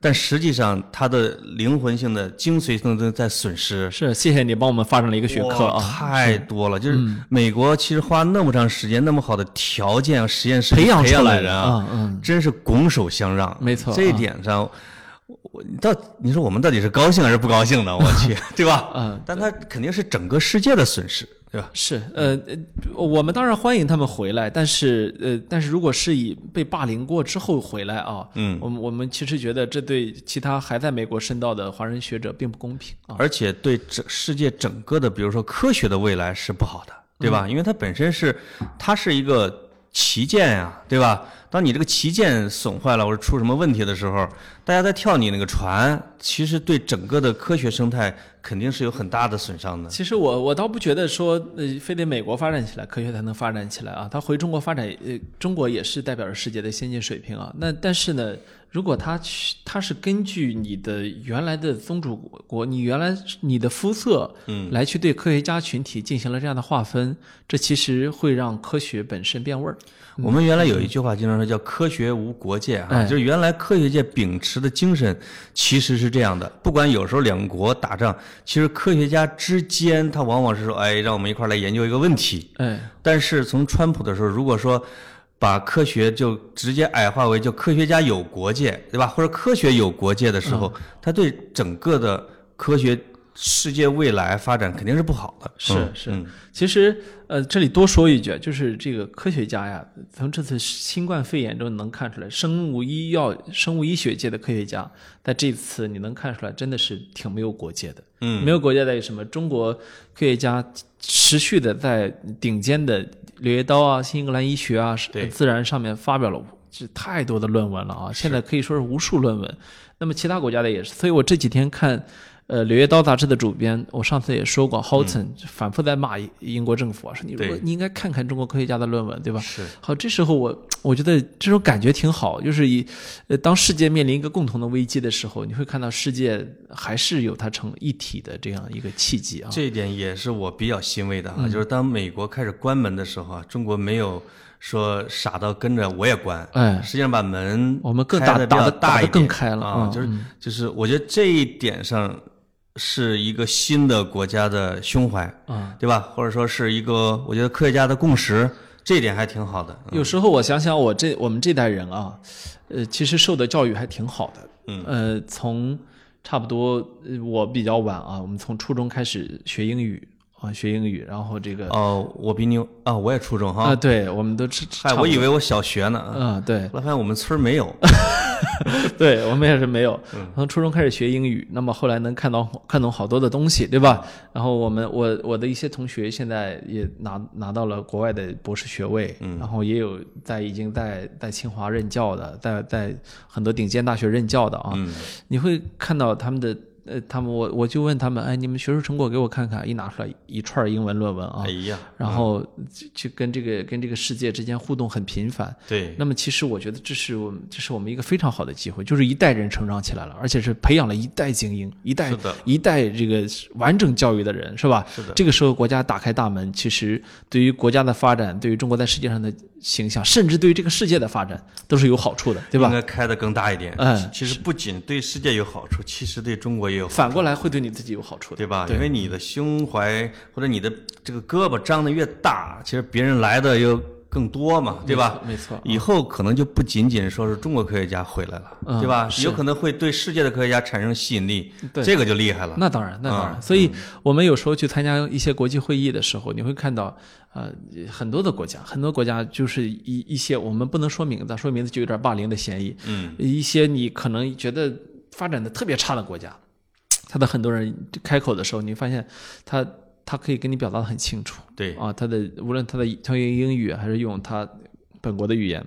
但实际上它的灵魂性的精髓性的在损失。是，谢谢你帮我们发展了一个学科啊，太多了。就是美国其实花那么长时间、那么好的条件、实验室培养出来的的人啊，真是拱手相让。没错这一啊点上，我你到你说我们到底是高兴还是不高兴呢？我去，对吧？嗯，但他肯定是整个世界的损失，对吧？是，呃，呃我们当然欢迎他们回来，但是，呃，但是如果是以被霸凌过之后回来啊，嗯，我们我们其实觉得这对其他还在美国深造的华人学者并不公平啊。而且对整世界整个的，比如说科学的未来是不好的，对吧？因为它本身是，它是一个旗舰呀、对吧？当你这个旗舰损坏了或者出什么问题的时候，大家在跳你那个船，其实对整个的科学生态肯定是有很大的损伤的。其实我我倒不觉得说，呃，非得美国发展起来，科学才能发展起来啊。他回中国发展，呃，中国也是代表着世界的先进水平啊。那但是呢，如果他去，他是根据你的原来的宗主国，你原来你的肤色，嗯，来去对科学家群体进行了这样的划分，这其实会让科学本身变味儿。我们原来有一句话经常说叫“科学无国界”啊，哎就是原来科学界秉持的精神其实是这样的。不管有时候两国打仗，其实科学家之间他往往是说，哎，让我们一块儿来研究一个问题。哎，但是从川普的时候，如果说把科学就直接矮化为就科学家有国界，对吧？或者科学有国界的时候，他对整个的科学世界未来发展肯定是不好的。是嗯是嗯其实，呃，这里多说一句，就是这个科学家呀，从这次新冠肺炎中能看出来，生物医药、生物医学界的科学家，在这次你能看出来，真的是挺没有国界的。嗯，没有国界在于什么？中国科学家持续的在顶尖的《柳叶刀》啊、《新英格兰医学》啊、对自然上面发表了这太多的论文了啊！现在可以说是无数论文。那么其他国家的也是，所以我这几天看。呃，《柳叶刀》杂志的主编，我上次也说过，Houghton 反复在骂英国政府啊，说你如果你应该看看中国科学家的论文，对吧？是。好，这时候我我觉得这种感觉挺好，就是以呃，当世界面临一个共同的危机的时候，你会看到世界还是有它成一体的这样一个契机啊。这一点也是我比较欣慰的嗯。啊，就是当美国开始关门的时候啊，中国没有说傻到跟着我也关，哎实际上把门我们更开得比打打得较大的打得更开了啊，嗯就是就是我觉得这一点上是一个新的国家的胸怀，啊，对吧？或者说是一个我觉得科学家的共识，这一点还挺好的。有时候我想想，我这我们这代人啊，呃，其实受的教育还挺好的。嗯，呃，从差不多呃我比较晚啊，我们从初中开始学英语啊，学英语，然后这个哦，我比你啊，我也初中哈啊，哈，对，我们都吃嗨，我以为我小学呢，嗯，对，后来发现我们村没有，对我们也是没有。从初中开始学英语，那么后来能看到看懂好多的东西，对吧？然后我们我我的一些同学现在也拿拿到了国外的博士学位，然后也有在已经在在清华任教的，在在很多顶尖大学任教的啊。你会看到他们的。呃，他们我我就问他们，哎，你们学术成果给我看看，一拿出来一串英文论文啊，哎呀，然后就就跟这个跟这个世界之间互动很频繁。对，那么其实我觉得这是我们这是我们一个非常好的机会，就是一代人成长起来了，而且是培养了一代精英，一代一代这个完整教育的人，是吧？是的。这个时候国家打开大门，其实对于国家的发展，对于中国在世界上的形象，甚至对于这个世界的发展都是有好处的，对吧？应该开的更大一点。嗯，其实不仅对世界有好处，其实对中国也有。反过来会对你自己有好处的，对吧？因为你的胸怀或者你的这个胳膊张得越大，其实别人来的又更多嘛，对吧？没错。以后可能就不仅仅说是中国科学家回来了，对吧？有可能会对世界的科学家产生吸引力，这个就厉害了。那当然，那当然。所以我们有时候去参加一些国际会议的时候，你会看到，呃，很多的国家，很多国家就是一一些我们不能说名字，说名字就有点霸凌的嫌疑。嗯。一些你可能觉得发展的特别差的国家。他的很多人开口的时候，你发现他他可以跟你表达的很清楚，对。啊，他的无论他的他用英语还是用他本国的语言，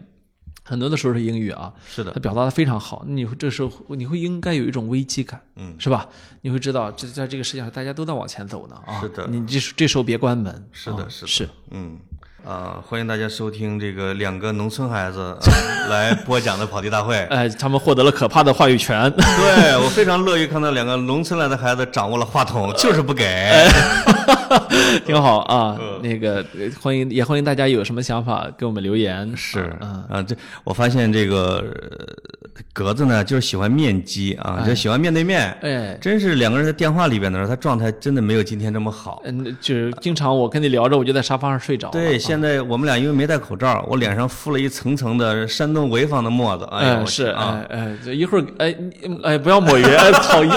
很多的时候是英语啊，是的，他表达的非常好。你会这时候你会应该有一种危机感，嗯，是吧？你会知道这在这个世界上大家都在往前走呢啊，是的，你这这时候别关门，是的，是的，是，嗯。啊，欢迎大家收听这个两个农村孩子 来播讲的跑题大会。哎，他们获得了可怕的话语权。对我非常乐于看到两个农村来的孩子掌握了话筒，就是不给。挺好啊，那个欢迎也欢迎大家有什么想法给我们留言。是，嗯啊，这我发现这个格子呢，就是喜欢面基啊，就喜欢面对面。哎，真是两个人在电话里边的时候，他状态真的没有今天这么好。嗯，就是经常我跟你聊着，我就在沙发上睡着。对。现在我们俩因为没戴口罩，我脸上敷了一层层的山东潍坊的沫子。哎，是啊，哎，就一会儿，哎，哎，不要抹匀，讨厌，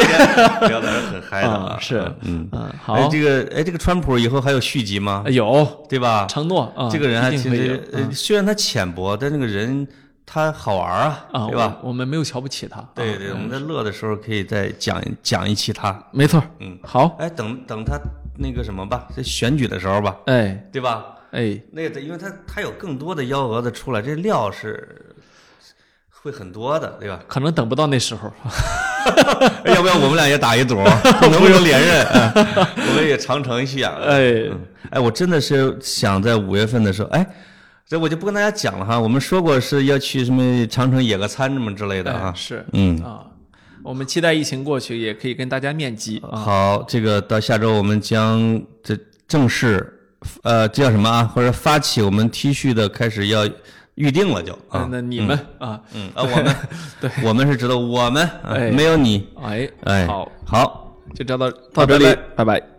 不要在这很嗨的。是，嗯嗯，好。这个，哎，这个川普以后还有续集吗？有，对吧？承诺啊，这个人还其实，虽然他浅薄，但那个人他好玩啊，对吧？我们没有瞧不起他。对对，我们在乐的时候可以再讲讲一期他。没错，嗯，好。哎，等等他那个什么吧，在选举的时候吧，哎，对吧？哎，那个，因为他他有更多的幺蛾子出来，这料是会很多的，对吧？可能等不到那时候，要不要我们俩也打一赌，能不能连任？我们也长城一下。哎，哎，我真的是想在五月份的时候，哎，这我就不跟大家讲了哈。我们说过是要去什么长城野个餐什么之类的啊。是，嗯啊，我们期待疫情过去，也可以跟大家面基。好，这个到下周我们将这正式。呃，这叫什么啊？或者发起我们 T 恤的开始要预定了，就啊。那你们啊，嗯啊，我们 对，我们是知道我们，哎，没有你，哎哎，好，好，就聊到到这里，拜拜。